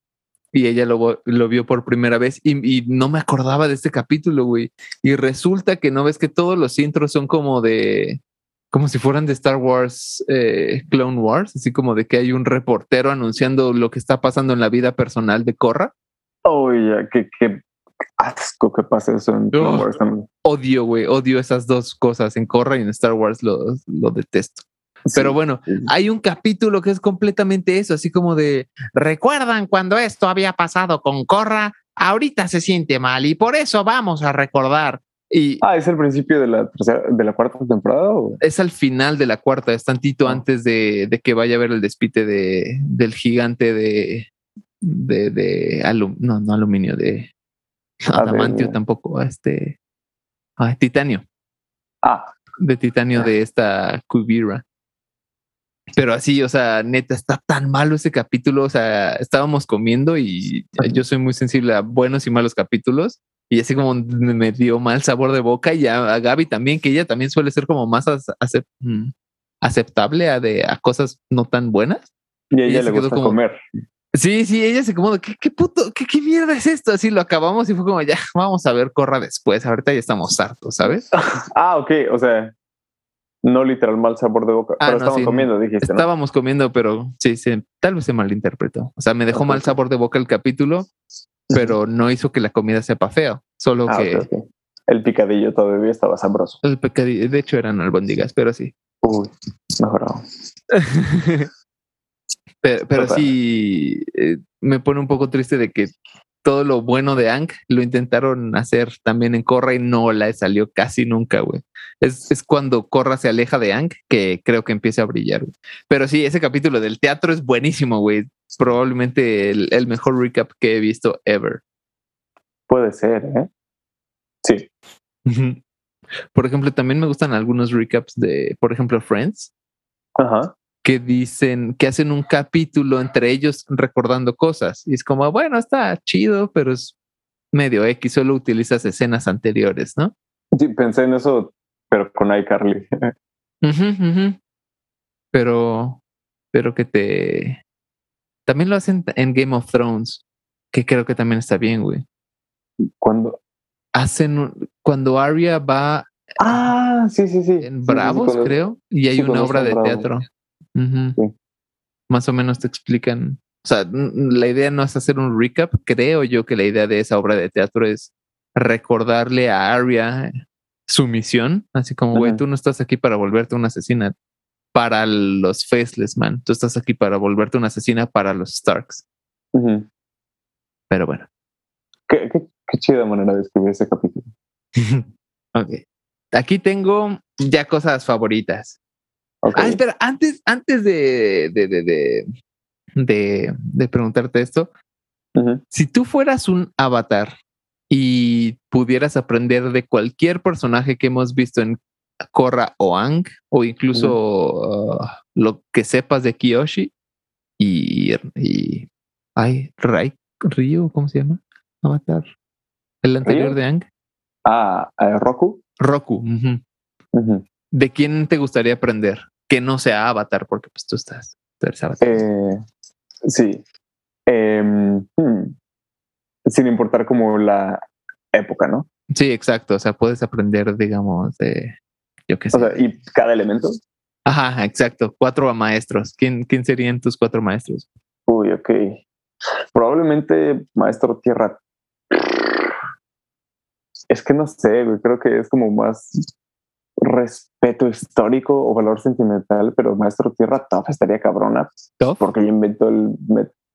y ella lo, lo vio por primera vez y, no me acordaba de este capítulo, güey. Y resulta que no ves que todos los intros son como de, como si fueran de Star Wars, eh, Clone Wars, así como de que hay un reportero anunciando lo que está pasando en la vida personal de Korra. Oh, ya, qué, qué asco que pasa eso en Clone Wars Odio, güey, odio esas dos cosas. En Korra y en Star Wars lo, lo detesto. Pero bueno, hay un capítulo que es completamente eso, así como de, ¿recuerdan cuando esto había pasado con Corra? Ahorita se siente mal y por eso vamos a recordar. Y ah, ¿es el principio de la de la cuarta temporada? Es al final de la cuarta, es tantito ah. antes de, que vaya a ver el despite de, del gigante de, de, de no, no aluminio, de ah, adamantio tampoco, este, ah, titanio. Ah. De titanio de esta Kubira. Pero así, o sea, neta, está tan malo ese capítulo. O sea, estábamos comiendo y yo soy muy sensible a buenos y malos capítulos. Y así como me dio mal sabor de boca. Y a, Gaby también, que ella también suele ser como más mm, aceptable a, de, a cosas no tan buenas. Y a ella, le gusta comer. Sí, sí, ella se como, ¿qué, qué puto, qué, qué, mierda es esto? Así lo acabamos y fue como, ya, vamos a ver, corra después. Ahorita ya estamos hartos, ¿sabes? ah, ok. O sea, no literal mal sabor de boca. Ah, pero estábamos comiendo, dijiste. Estábamos comiendo, pero sí, sí, tal vez se malinterpretó. O sea, me dejó mal sabor de boca el capítulo, pero no hizo que la comida sepa feo. Solo ah, que. El picadillo todavía estaba sabroso. El picadillo, de hecho, eran albóndigas, pero sí. Uy, mejorado. pero, pero sí, eh, me pone un poco triste de que todo lo bueno de Ang lo intentaron hacer también en Korra y no la salió casi nunca, güey. Es, es, cuando Korra se aleja de Ang que creo que empieza a brillar. Pero sí, ese capítulo del teatro es buenísimo, güey. Probablemente el, mejor recap que he visto ever. Puede ser, ¿eh? Sí. Por ejemplo, también me gustan algunos recaps de, por ejemplo, Friends. Ajá que dicen que hacen un capítulo entre ellos recordando cosas. Y es como, bueno, está chido, pero es medio X, solo utilizas escenas anteriores, ¿no? Sí, pensé en eso, pero con iCarly. Pero, pero que te... También lo hacen en Game of Thrones, que creo que también está bien, güey. Cuando hacen, cuando Arya va... Ah, sí, sí, sí. En Bravos, creo, y hay una obra de teatro. Más o menos te explican. O sea, la idea no es hacer un recap. Creo yo que la idea de esa obra de teatro es recordarle a Arya su misión. Así como, güey, tú no estás aquí para volverte una asesina para los Faceless, man. Tú estás aquí para volverte una asesina para los Starks. Pero bueno. Qué, qué chida manera de escribir ese capítulo. ok. Aquí tengo ya cosas favoritas. Ah, espera, antes, antes de, de, de, de, de preguntarte esto, si tú fueras un avatar y pudieras aprender de cualquier personaje que hemos visto en Korra o Ang, o incluso uh, lo que sepas de Kiyoshi y, y ay, Rai, Ryu, ¿cómo se llama? Avatar. El anterior de Ang. Ah, eh, Roku. Roku. ¿De quién te gustaría aprender? Que no sea Avatar, porque pues tú estás, Eh, sí. Em, hmm. Sin importar como la época, ¿no? Sí, exacto. O sea, puedes aprender, digamos, de yo qué sé. O sea, y cada elemento. Ajá, exacto. Cuatro maestros. ¿Quién, quién serían tus cuatro maestros? Uy, ok. Probablemente maestro tierra. Es que no sé, creo que es como más respeto histórico o valor sentimental, pero Maestro Tierra Tough estaría cabrona. Porque ella inventó el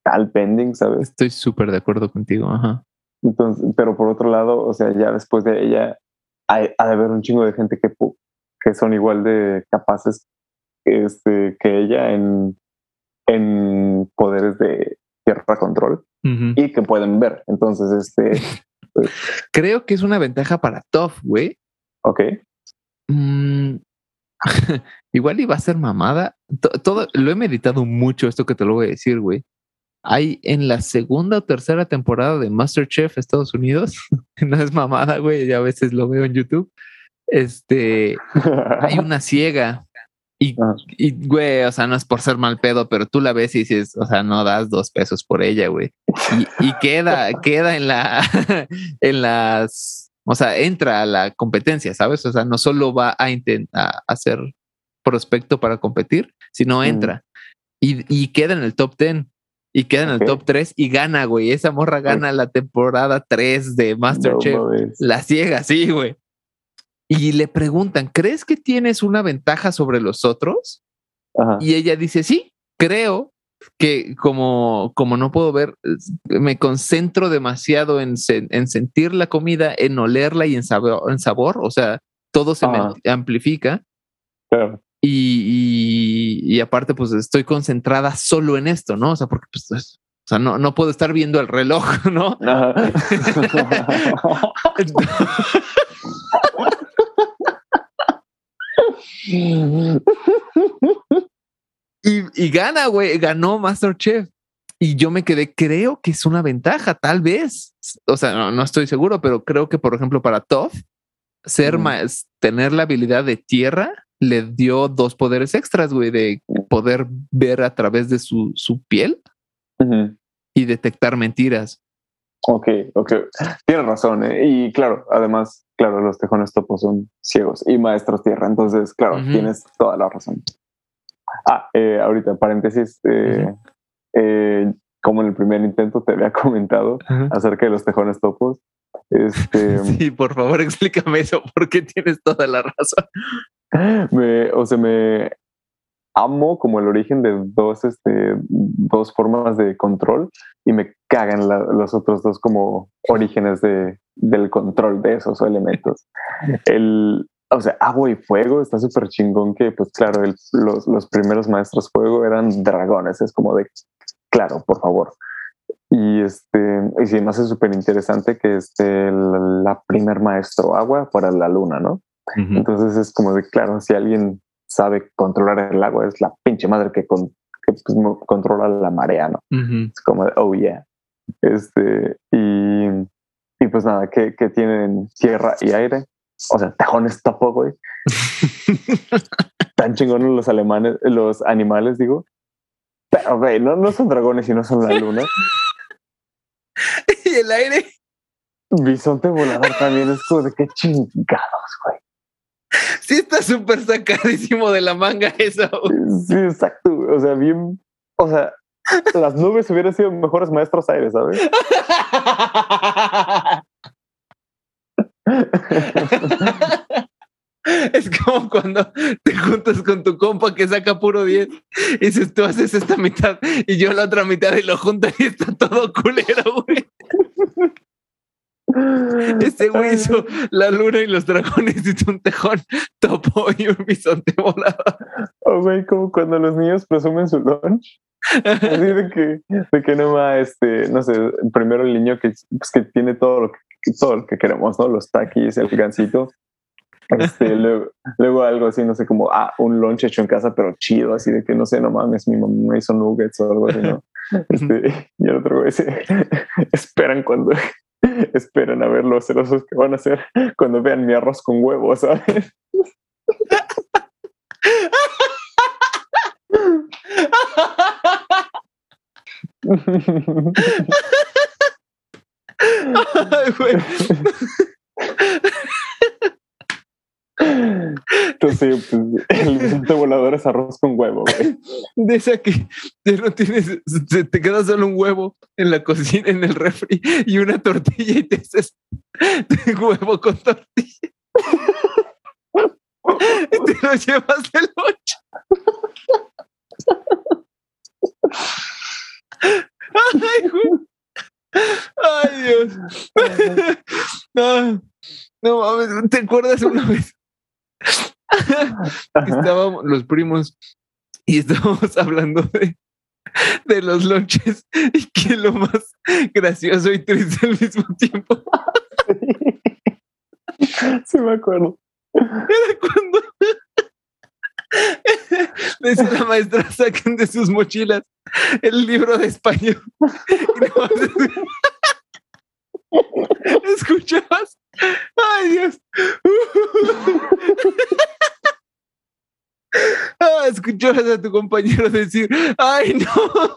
tal pending, ¿sabes? Estoy súper de acuerdo contigo, ajá. Entonces, pero por otro lado, o sea, ya después de ella, hay, ha de haber un chingo de gente que, que son igual de capaces este, que ella en, en poderes de tierra control y que pueden ver. Entonces, este. Pues Creo que es una ventaja para Toff, güey. Ok. Mm, igual iba a ser mamada. Todo, lo he meditado mucho esto que te lo voy a decir, güey. Hay en la segunda o tercera temporada de Masterchef Estados Unidos, no es mamada, güey, ya a veces lo veo en YouTube. Este, hay una ciega y, güey, o sea, no es por ser mal pedo, pero tú la ves y dices, o sea, no das dos pesos por ella, güey. Y, queda, queda en la, en las, o sea, entra a la competencia, ¿sabes? O sea, no solo va a intentar hacer prospecto para competir, sino entra. Y, queda en el top 10 y queda en el top 3 y gana, güey. Esa morra gana la temporada 3 de Masterchef. la ciega, sí, güey y le preguntan, ¿crees que tienes una ventaja sobre los otros? Y ella dice, sí, creo que como, como no puedo ver, me concentro demasiado en, en sentir la comida, en olerla y en sabor, en sabor o sea, todo se me amplifica. Y, y, aparte, pues estoy concentrada solo en esto, ¿no? O sea, porque pues, o sea, no, no puedo estar viendo el reloj, ¿no? y, gana, güey, ganó Masterchef. Y yo me quedé, creo que es una ventaja, tal vez. O sea, no, estoy seguro, pero creo que, por ejemplo, para Toff, ser más, tener la habilidad de tierra le dio dos poderes extras, güey, de poder ver a través de su, su piel y detectar mentiras. Ok, ok. Tienes razón. ¿eh? Y claro, además, claro, los tejones topos son ciegos y maestros tierra. Entonces, claro, tienes toda la razón. Ah, eh, ahorita, paréntesis. Eh, eh, como en el primer intento te había comentado acerca de los tejones topos. Este, sí, por favor, explícame eso, porque tienes toda la razón. Me, o sea, me amo como el origen de dos, este, dos formas de control y me cagan los otros dos como orígenes de, del control de esos elementos. El, o sea, agua y fuego está súper chingón que, pues claro, los, los primeros maestros fuego eran dragones, es como de, claro, por favor. Y este, y sí, más es súper interesante que este, la, primer maestro agua fuera la luna, ¿no? Entonces es como de, claro, si alguien sabe controlar el agua, es la pinche madre que, con, que pues, controla la marea, ¿no? Es como, oh yeah. Este, y, y pues nada, que, que tienen tierra y aire. O sea, tejones topo, güey. Tan chingones los alemanes, los animales, digo. Pero, güey, no, no son dragones y no son la luna. y el aire. Bisonte volador también es como de qué chingados, güey sí está súper sacadísimo de la manga eso. Sí, exacto. O sea, bien, o sea, las nubes hubieran sido mejores maestros aires, ¿sabes? Es como cuando te juntas con tu compa que saca puro 10 y dices, tú haces esta mitad y yo la otra mitad y lo juntas y está todo culero, güey. Este güey hizo la luna y los dragones y un tejón topo y un bisonte volado. Oh, güey, como cuando los niños presumen su lunch. Así de que, de que no va, este, no sé, primero el niño que, pues, que tiene todo lo que, todo lo que queremos, ¿no? Los taquis, el gancito. Este, luego, algo así, no sé, como, ah, un lunch hecho en casa, pero chido, así de que no sé, no mames, mi mamá hizo nuggets o algo así, ¿no? Este, y el otro dice, esperan cuando, Esperen a ver los celosos que van a hacer cuando vean mi arroz con huevos, ¿sabes? Entonces, pues, el bisonte volador es arroz con huevo, güey. De esa que no tienes, te queda solo un huevo en la cocina, en el refri y una tortilla y te haces huevo con tortilla. y te lo llevas del ocho. Ay, güey. Ay, Dios. No, no mames, ¿te acuerdas una vez? Estábamos los primos y estábamos hablando de, de los lonches y que lo más gracioso y triste al mismo tiempo Sí, me acuerdo. era cuando decía la maestra saquen de sus mochilas el libro de español. Escuchabas ay Dios. Ah, escuchabas a tu compañero decir ay no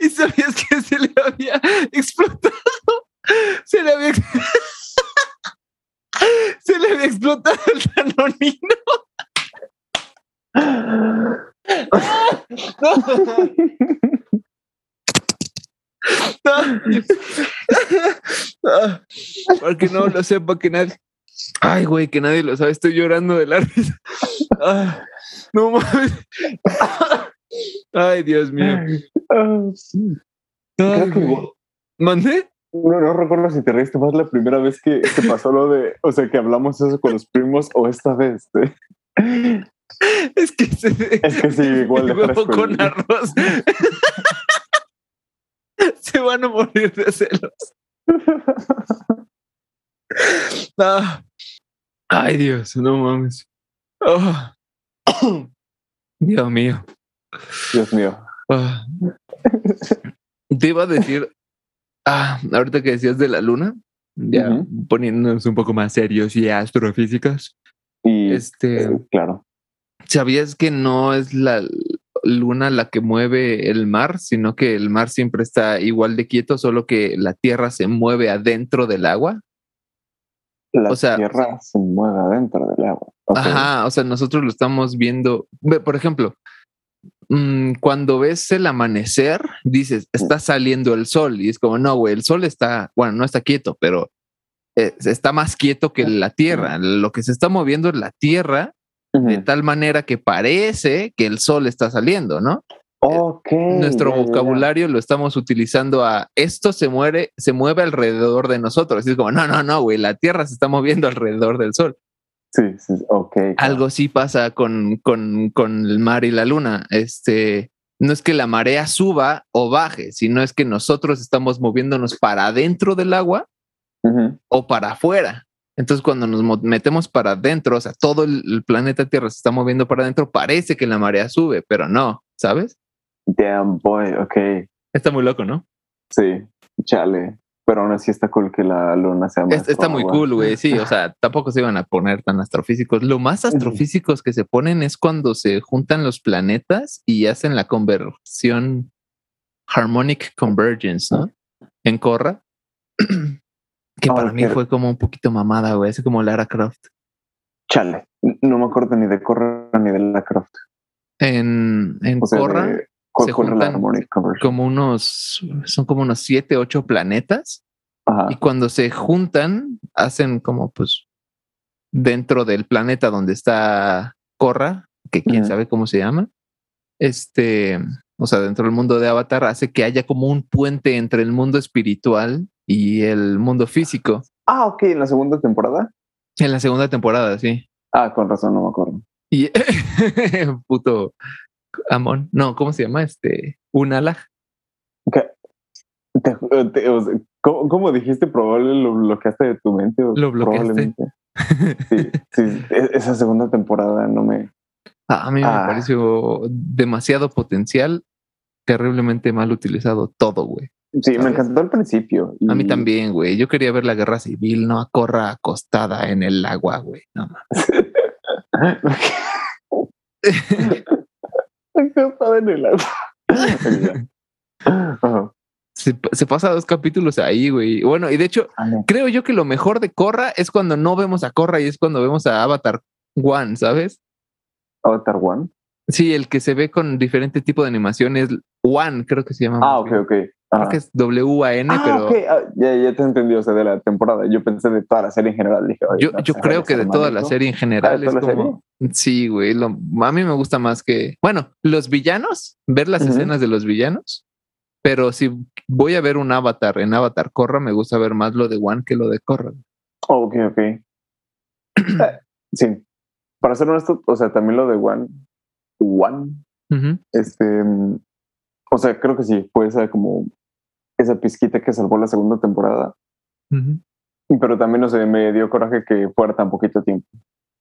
y sabías que se le había explotado. Se le había se le había explotado el danonino Ah, Para que no lo sepa que nadie. Ay, güey, que nadie lo sabe. Estoy llorando de la risa. No mames. Ay, Dios mío. Ay, que ¿Mandé? No, no recuerdo si te reíste más la primera vez que, que pasó lo de, o sea, que hablamos eso con los primos o esta vez. ¿eh? Es que se, Es que sí, igual de huevo con arroz. se van a morir de celos. Ah. Ay, Dios, no mames. Ah. Dios mío. Dios mío. Ah. Te iba a decir, ah, ahorita que decías de la luna, ya poniéndonos un poco más serios y astrofísicos, Y este, eh, claro, ¿sabías que no es la luna la que mueve el mar, sino que el mar siempre está igual de quieto, solo que la tierra se mueve adentro del agua? la o sea- tierra se mueve adentro del agua. Ajá, o sea, nosotros lo estamos viendo. Por ejemplo, mm, cuando ves el amanecer, dices, está saliendo el sol y es como, no, güey, el sol está, bueno, no está quieto, pero eh, está más quieto que la tierra. Lo que se está moviendo es la tierra De tal manera que parece que el sol está saliendo, ¿no? Ok. Nuestro vocabulario lo estamos utilizando a esto se muere, se mueve alrededor de nosotros. Y es como, no, no, no, güey, la tierra se está moviendo alrededor del sol. Sí, sí, ok. claro. Algo sí pasa con, con, con el mar y la luna. Este, no es que la marea suba o baje, sino es que nosotros estamos moviéndonos para adentro del agua o para afuera. Entonces, cuando nos mo- metemos para adentro, o sea, todo el, planeta Tierra se está moviendo para adentro, parece que la marea sube, pero no, ¿sabes? Damn boy, ok. Está muy loco, ¿no? Sí, chale. Pero aún así está cool que la luna sea más. Es- está muy cool, güey. Sí, o sea, tampoco se iban a poner tan astrofísicos. Lo más astrofísicos que se ponen es cuando se juntan los planetas y hacen la conversión harmonic convergence, ¿no? En Corra. que para mí fue como un poquito mamada, güey. Así como Lara Croft. Chale. No me acuerdo ni de Corra ni de la Croft. En, en O sea, Corra, de- ¿cuál se juntan como unos, son como unos siete, ocho planetas. Ajá. Y cuando se juntan, hacen como pues dentro del planeta donde está Korra, que quién sabe cómo se llama, este, o sea, dentro del mundo de Avatar, hace que haya como un puente entre el mundo espiritual y el mundo físico. Ah, ok, en la segunda temporada. En la segunda temporada, sí. Ah, con razón, no me acuerdo. Y puto Amon, no, ¿cómo se llama? Este, Unalaj. ¿Qué? Te- te- o sea, ¿cómo, cómo dijiste? Probable lo bloqueaste de tu mente. o Lo bloqueaste. Probablemente. Sí, sí, e- esa segunda temporada no me. A mí Ah. me pareció demasiado potencial, terriblemente mal utilizado todo, güey. Sí, me encantó al principio. A mí también, güey. Yo quería ver la guerra civil, no a Corra acostada en el agua, güey. No, mames. Acostado en el agua. Se, se pasa dos capítulos ahí, güey. Bueno, y de hecho, Ale. creo yo que lo mejor de Corra es cuando no vemos a Corra y es cuando vemos a Avatar One, ¿sabes? Avatar One. Sí, el que se ve con diferente tipo de animación es One, creo que se llama. Ah, ok, bien. ok. Creo Ajá. que es W-A-N, Ah, pero ok. Ah, ya, ya te entendí, o sea, de la temporada. Yo pensé de toda la serie en general. Dije, yo, no, yo creo que de toda la serie en Ah, general ¿de es como. Sí, güey. lo- a mí me gusta más que. Bueno, los villanos, ver las escenas de los villanos Pero si voy a ver un avatar en Avatar Korra, me gusta ver más lo de One que lo de Korra. ok, ok. Eh, sí. Para ser honesto, o sea, también lo de One, One, este, o sea, creo que sí, puede ser como esa pizquita que salvó la segunda temporada. Pero también, no sé, me dio coraje que fuera tan poquito tiempo.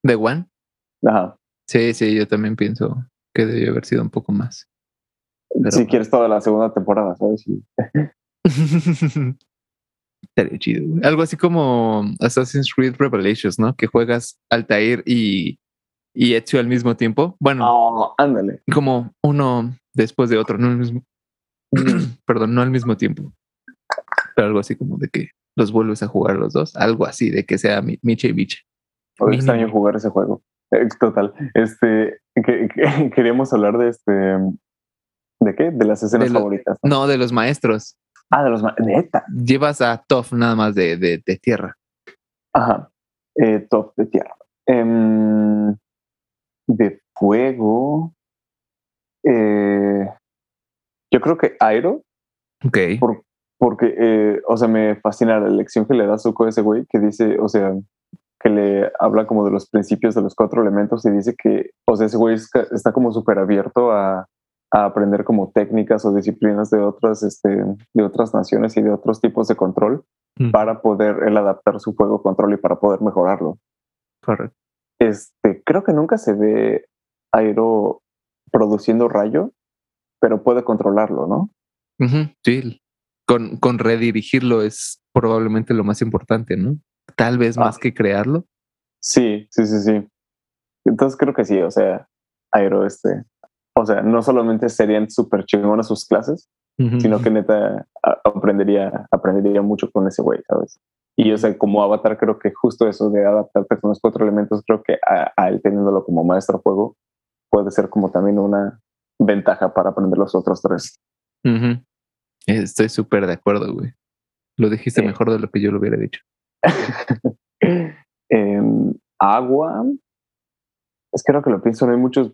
¿De One? Ajá. Sí, sí, yo también pienso que debió haber sido un poco más. si quieres toda la segunda temporada, ¿sabes? Estaría chido. Algo así como Assassin's Creed Revelations, ¿no? Que juegas Altair y, y Ezio al mismo tiempo. Bueno, oh, ándale. Como uno después de otro, no al mismo. Perdón, no al mismo tiempo. Pero algo así como de que los vuelves a jugar los dos. Algo así, de que sea Miche y Miche. Hoy extraño jugar ese juego. Eh, total. Este, que, queríamos hablar de este. ¿De qué? De las escenas favoritas. ¿no? de los maestros. Ah, de los maestros. Llevas a Toff nada más de, de, tierra. Ajá. Eh, Toff de tierra. Em, de fuego. Eh, yo creo que Airo. Ok. porque, eh, o sea, me fascina la lección que le da Zuko a ese güey que dice, o sea, que le habla como de los principios de los cuatro elementos y dice que, o sea, ese güey está como súper abierto a, aprender como técnicas o disciplinas de otras, este, de otras naciones y de otros tipos de control mm. para poder él adaptar su juego control y para poder mejorarlo. Correcto. Este, creo que nunca se ve Aero produciendo rayo, pero puede controlarlo, ¿no? sí, con, con redirigirlo es probablemente lo más importante, ¿no? Tal vez más ah. que crearlo. Sí, sí, sí, sí. Entonces creo que sí, o sea, Aero, este, o sea, no solamente serían súper chingonas sus clases, sino que neta aprendería, aprendería mucho con ese güey, ¿sabes? Y o sea, como avatar, creo que justo eso de adaptarte con los cuatro elementos, creo que a, él teniéndolo como maestro juego, puede ser como también una ventaja para aprender los otros tres. Estoy súper de acuerdo, güey. Lo dijiste mejor de lo que yo lo hubiera dicho. agua, es que creo que lo pienso, no hay muchos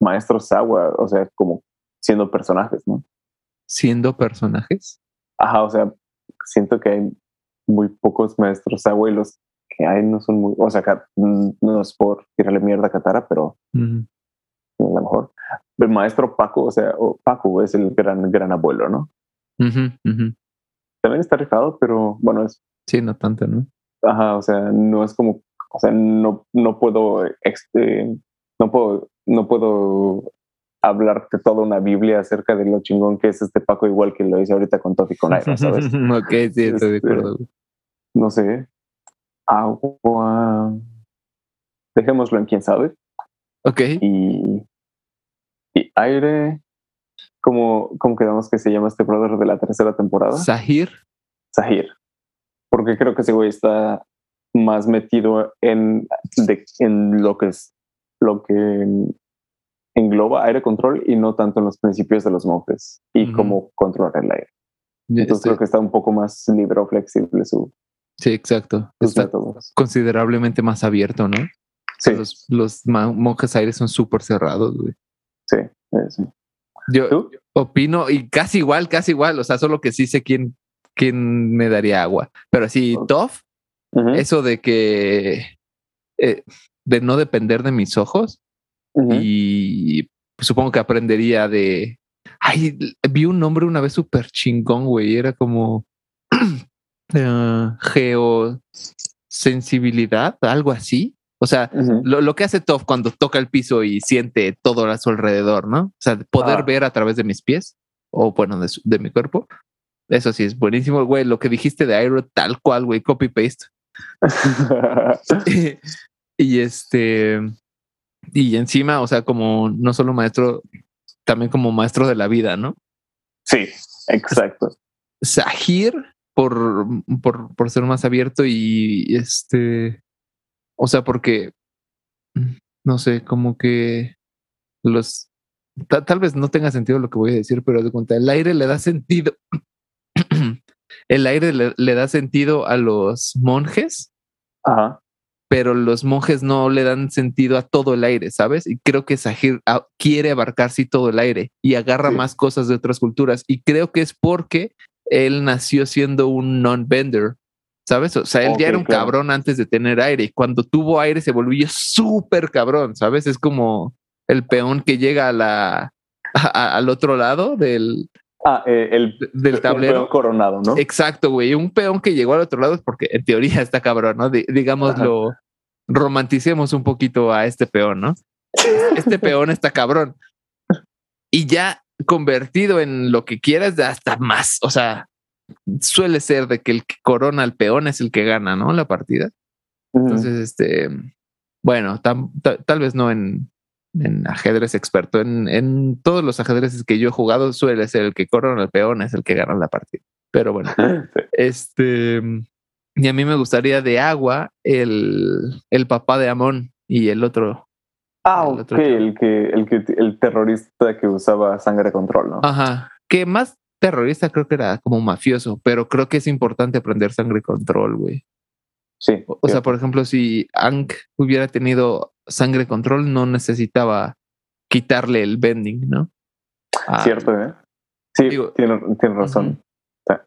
maestros agua, o sea, como siendo personajes, ¿no? Siendo personajes. Ajá, o sea, siento que hay muy pocos maestros agua y los que hay no son muy, o sea, no es por tirarle mierda a Katara, pero a lo mejor. El maestro Paco, o sea, Paco es el gran, gran abuelo, ¿no? También está rifado, pero bueno, es Sí, no tanto, ¿no? Ajá, o sea, no es como, o sea, no, no puedo, este, no puedo, no puedo hablarte toda una Biblia acerca de lo chingón que es este Paco, igual que lo hice ahorita con Tofi con Aira, ¿sabes? ok, sí, estoy de este, acuerdo. No sé. Agua. Dejémoslo en quién sabe. Ok. Y, y aire. ¿Cómo, ¿Cómo quedamos que se llama este brother de la tercera temporada? Sahir. Sahir porque creo que ese güey está más metido en, en lo que es lo que engloba aire control y no tanto en los principios de los monjes y cómo controlar el aire. Entonces creo que está un poco más libre o flexible su. Sí, exacto. está considerablemente más abierto, ¿no? Sí. Los, monjes aires son súper cerrados, güey. Sí, sí. Yo opino y casi igual, casi igual. O sea, solo que sí sé quién, quién me daría agua. Pero así, Toff, eso de que eh, de no depender de mis ojos y supongo que aprendería de. Ay, vi un nombre una vez súper chingón, güey. Era como uh, geosensibilidad, algo así. O sea, lo, que hace Toff cuando toca el piso y siente todo a su alrededor, ¿no? O sea, poder ah. ver a través de mis pies o bueno, de, de mi cuerpo. Eso sí es buenísimo, güey. Lo que dijiste de Airo, tal cual, güey, copy paste. y este, y encima, o sea, como no solo maestro, también como maestro de la vida, ¿no? Sí, exacto. Sahir, por, por, por ser más abierto y este, o sea, porque, no sé, como que los, tal, vez no tenga sentido lo que voy a decir, pero de cuenta, el aire le da sentido el aire le, da sentido a los monjes. pero los monjes no le dan sentido a todo el aire, ¿sabes? Y creo que Sahir ah, quiere abarcar sí todo el aire y agarra más cosas de otras culturas. Y creo que es porque él nació siendo un non-bender, ¿sabes? O sea, él ya era un cabrón antes de tener aire y cuando tuvo aire se volvió súper cabrón, ¿sabes? Es como el peón que llega a la, al otro lado del, Ah, eh, el del tablero. peón coronado, ¿no? Exacto, güey. Un peón que llegó al otro lado es porque en teoría está cabrón, ¿no? digámoslo, romanticemos un poquito a este peón, ¿no? Este peón está cabrón. Y ya convertido en lo que quieras, hasta más. O sea, suele ser de que el que corona al peón es el que gana, ¿no? La partida. Entonces, este, bueno, tal vez no en, en ajedrez experto. En, en, todos los ajedrezes que yo he jugado suele ser el que corona el peón, es el que gana la partida. Pero bueno, este, y a mí me gustaría de agua el, el papá de Amón y el otro. Ah, el, el que, el que, el terrorista que usaba sangre control, ¿no? Ajá. Que más terrorista creo que era como mafioso, pero creo que es importante aprender sangre control, güey. Sí. O, sea, por ejemplo, si Ankh hubiera tenido sangre control, no necesitaba quitarle el bending, ¿no? Ah, Cierto, ¿eh? Sí, tiene, razón.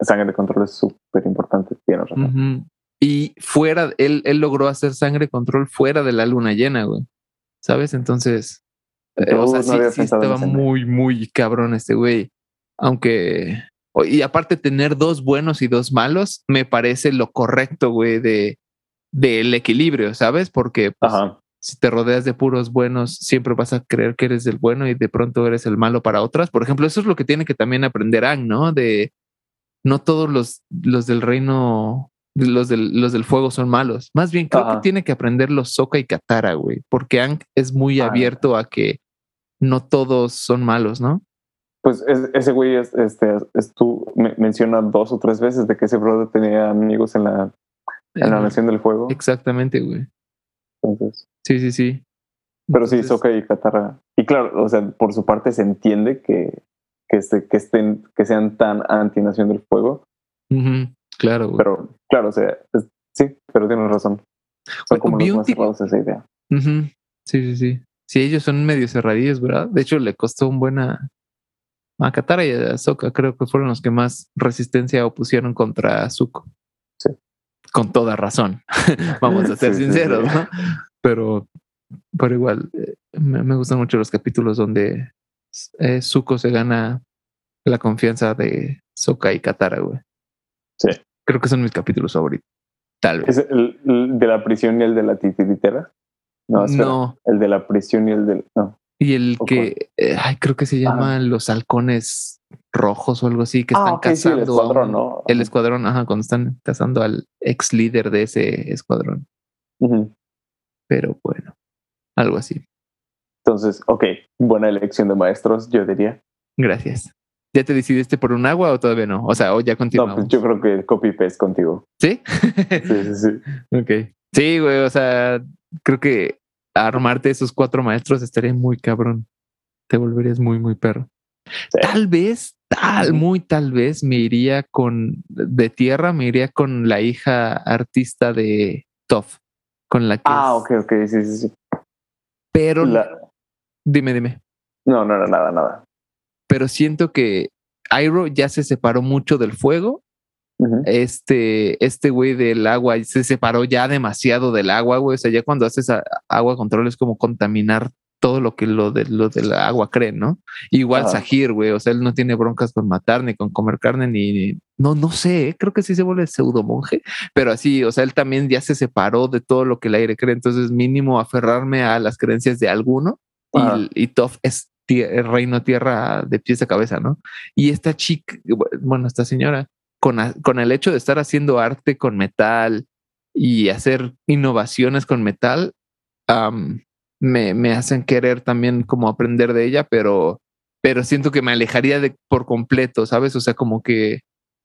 Sangre control es súper importante, tiene razón. Y fuera, él, él logró hacer sangre control fuera de la luna llena, güey. ¿Sabes? Entonces, eh, o sea, sí, estaba muy, muy cabrón este güey. Aunque, y aparte tener dos buenos y dos malos, me parece lo correcto, güey, de del equilibrio, ¿sabes? Porque pues, si te rodeas de puros buenos, siempre vas a creer que eres el bueno y de pronto eres el malo para otras. Por ejemplo, eso es lo que tiene que también aprender Ang, ¿no? De no todos los, los del reino, los del, los del fuego son malos. Más bien, creo que tiene que aprender los Soka y Katara, güey, porque Ang es muy ah. abierto a que no todos son malos, ¿no? Pues ese güey es, este, es, tú menciona dos o tres veces de que ese brother tenía amigos en la, en la Nación del Fuego. Exactamente, güey. Entonces. Sí, sí, sí. Pero sí, Soka y Katara. Y claro, o sea, por su parte se entiende que, que, este, que, estén, que sean tan anti-Nación del Fuego. Claro, güey. Pero, claro, o sea, sí, pero tienes razón. Son como los más cerrados esa idea. Sí, sí, sí. Sí, ellos son medio cerradillos, ¿verdad? De hecho, le costó un buena a Katara y a Soka creo que fueron los que más resistencia opusieron contra Zuko. Sí. Con toda razón. Vamos a ser sinceros, ¿no? Pero, pero igual, eh, me, gustan mucho los capítulos donde eh, Zuko se gana la confianza de Soka y Katara, güey. Sí. Creo que son mis capítulos favoritos. Tal vez. ¿Es el, de la prisión y el de la titiritera? No, no. El de la prisión y el del. No. Y el que, eh, ay, creo que se llaman los halcones rojos o algo así, que están cazando. el escuadrón, ¿no? El escuadrón, ajá, cuando están cazando al ex líder de ese escuadrón. Pero bueno, algo así. Entonces, ok, buena elección de maestros, yo diría. Gracias. ¿Ya te decidiste por un agua o todavía no? O sea, o ya continuamos. No, pues yo creo que copy paste contigo. ¿Sí? sí, sí, sí. Ok. Sí, güey, o sea, creo que armarte esos cuatro maestros estaría muy cabrón. Te volverías muy, muy perro. Tal vez, tal, muy tal vez me iría con de tierra, me iría con la hija artista de Toff, con la que. Ah, ok, ok, sí, sí, sí. Pero. Dime, dime. No, no era nada, nada. Pero siento que Iroh ya se separó mucho del fuego este, este güey del agua se separó ya demasiado del agua, güey. O sea, ya cuando haces agua control es como contaminar todo lo que lo de lo del agua cree, ¿no? Igual Sahir, güey, o sea, él no tiene broncas con matar ni con comer carne ni, no, no sé, ¿eh? creo que sí se vuelve pseudo monje, pero así, o sea, él también ya se separó de todo lo que el aire cree, entonces mínimo aferrarme a las creencias de alguno y, y Toff es el reino tierra de pies a cabeza, ¿no? Y esta chica, bueno, esta señora con, el hecho de estar haciendo arte con metal y hacer innovaciones con metal, me, me, hacen querer también como aprender de ella, pero, pero siento que me alejaría de por completo, ¿sabes? O sea, como que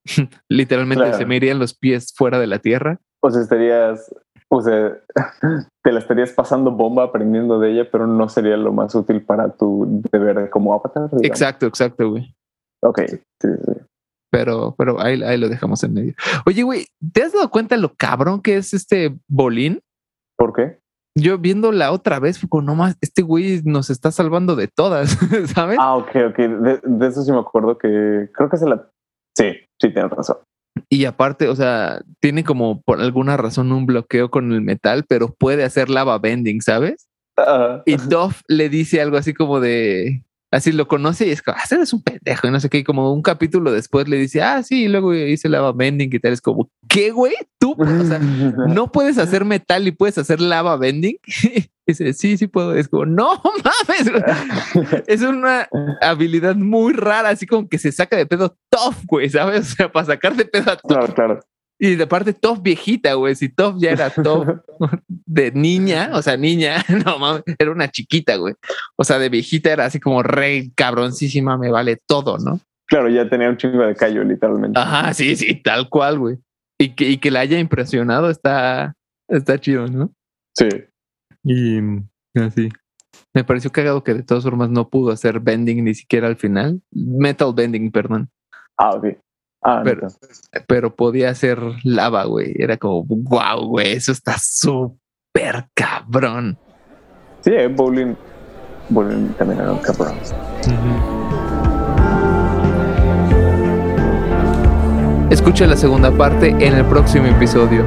literalmente se me irían los pies fuera de la tierra. O sea, estarías, o sea, te la estarías pasando bomba aprendiendo de ella, pero no sería lo más útil para tu deber como avatar. Exacto, exacto, güey. Ok, sí, sí pero, pero ahí, ahí lo dejamos en medio. Oye, güey, ¿te has dado cuenta lo cabrón que es este bolín? ¿Por qué? Yo viendo la otra vez, fue como, no más, este güey nos está salvando de todas, ¿sabes? Ah, ok, ok. De, de, eso sí me acuerdo que creo que se la. Sí, sí, tienes razón. Y aparte, o sea, tiene como por alguna razón un bloqueo con el metal, pero puede hacer lava bending, ¿sabes? Uh, y Duff le dice algo así como de, así lo conoce y es como, ah, eres un pendejo y no sé qué. Y como un capítulo después le dice, ah, sí, y luego hice lava bending y tal. Es como, ¿qué, güey? Tú, o sea, no puedes hacer metal y puedes hacer lava bending. dice, sí, sí puedo. Es como, no mames. es una habilidad muy rara, así como que se saca de pedo tough, güey, ¿sabes? O sea, para sacar de pedo a Claro, claro. Y de parte top viejita, güey. Si top ya era top de niña, o sea, niña, no mames, era una chiquita, güey. O sea, de viejita era así como rey cabroncísima, me vale todo, ¿no? Claro, ya tenía un chingo de callo, literalmente. Ajá, sí, sí, tal cual, güey. Y que, y que la haya impresionado está, está chido, ¿no? Sí. Y así. Me pareció cagado que de todas formas no pudo hacer bending ni siquiera al final. Metal bending, perdón. Ah, ok. Ah, pero, podía ser lava, güey. Era como, wow, güey, eso está súper cabrón. Sí, bowling, bowling también era un cabrón. Escucha la segunda parte en el próximo episodio.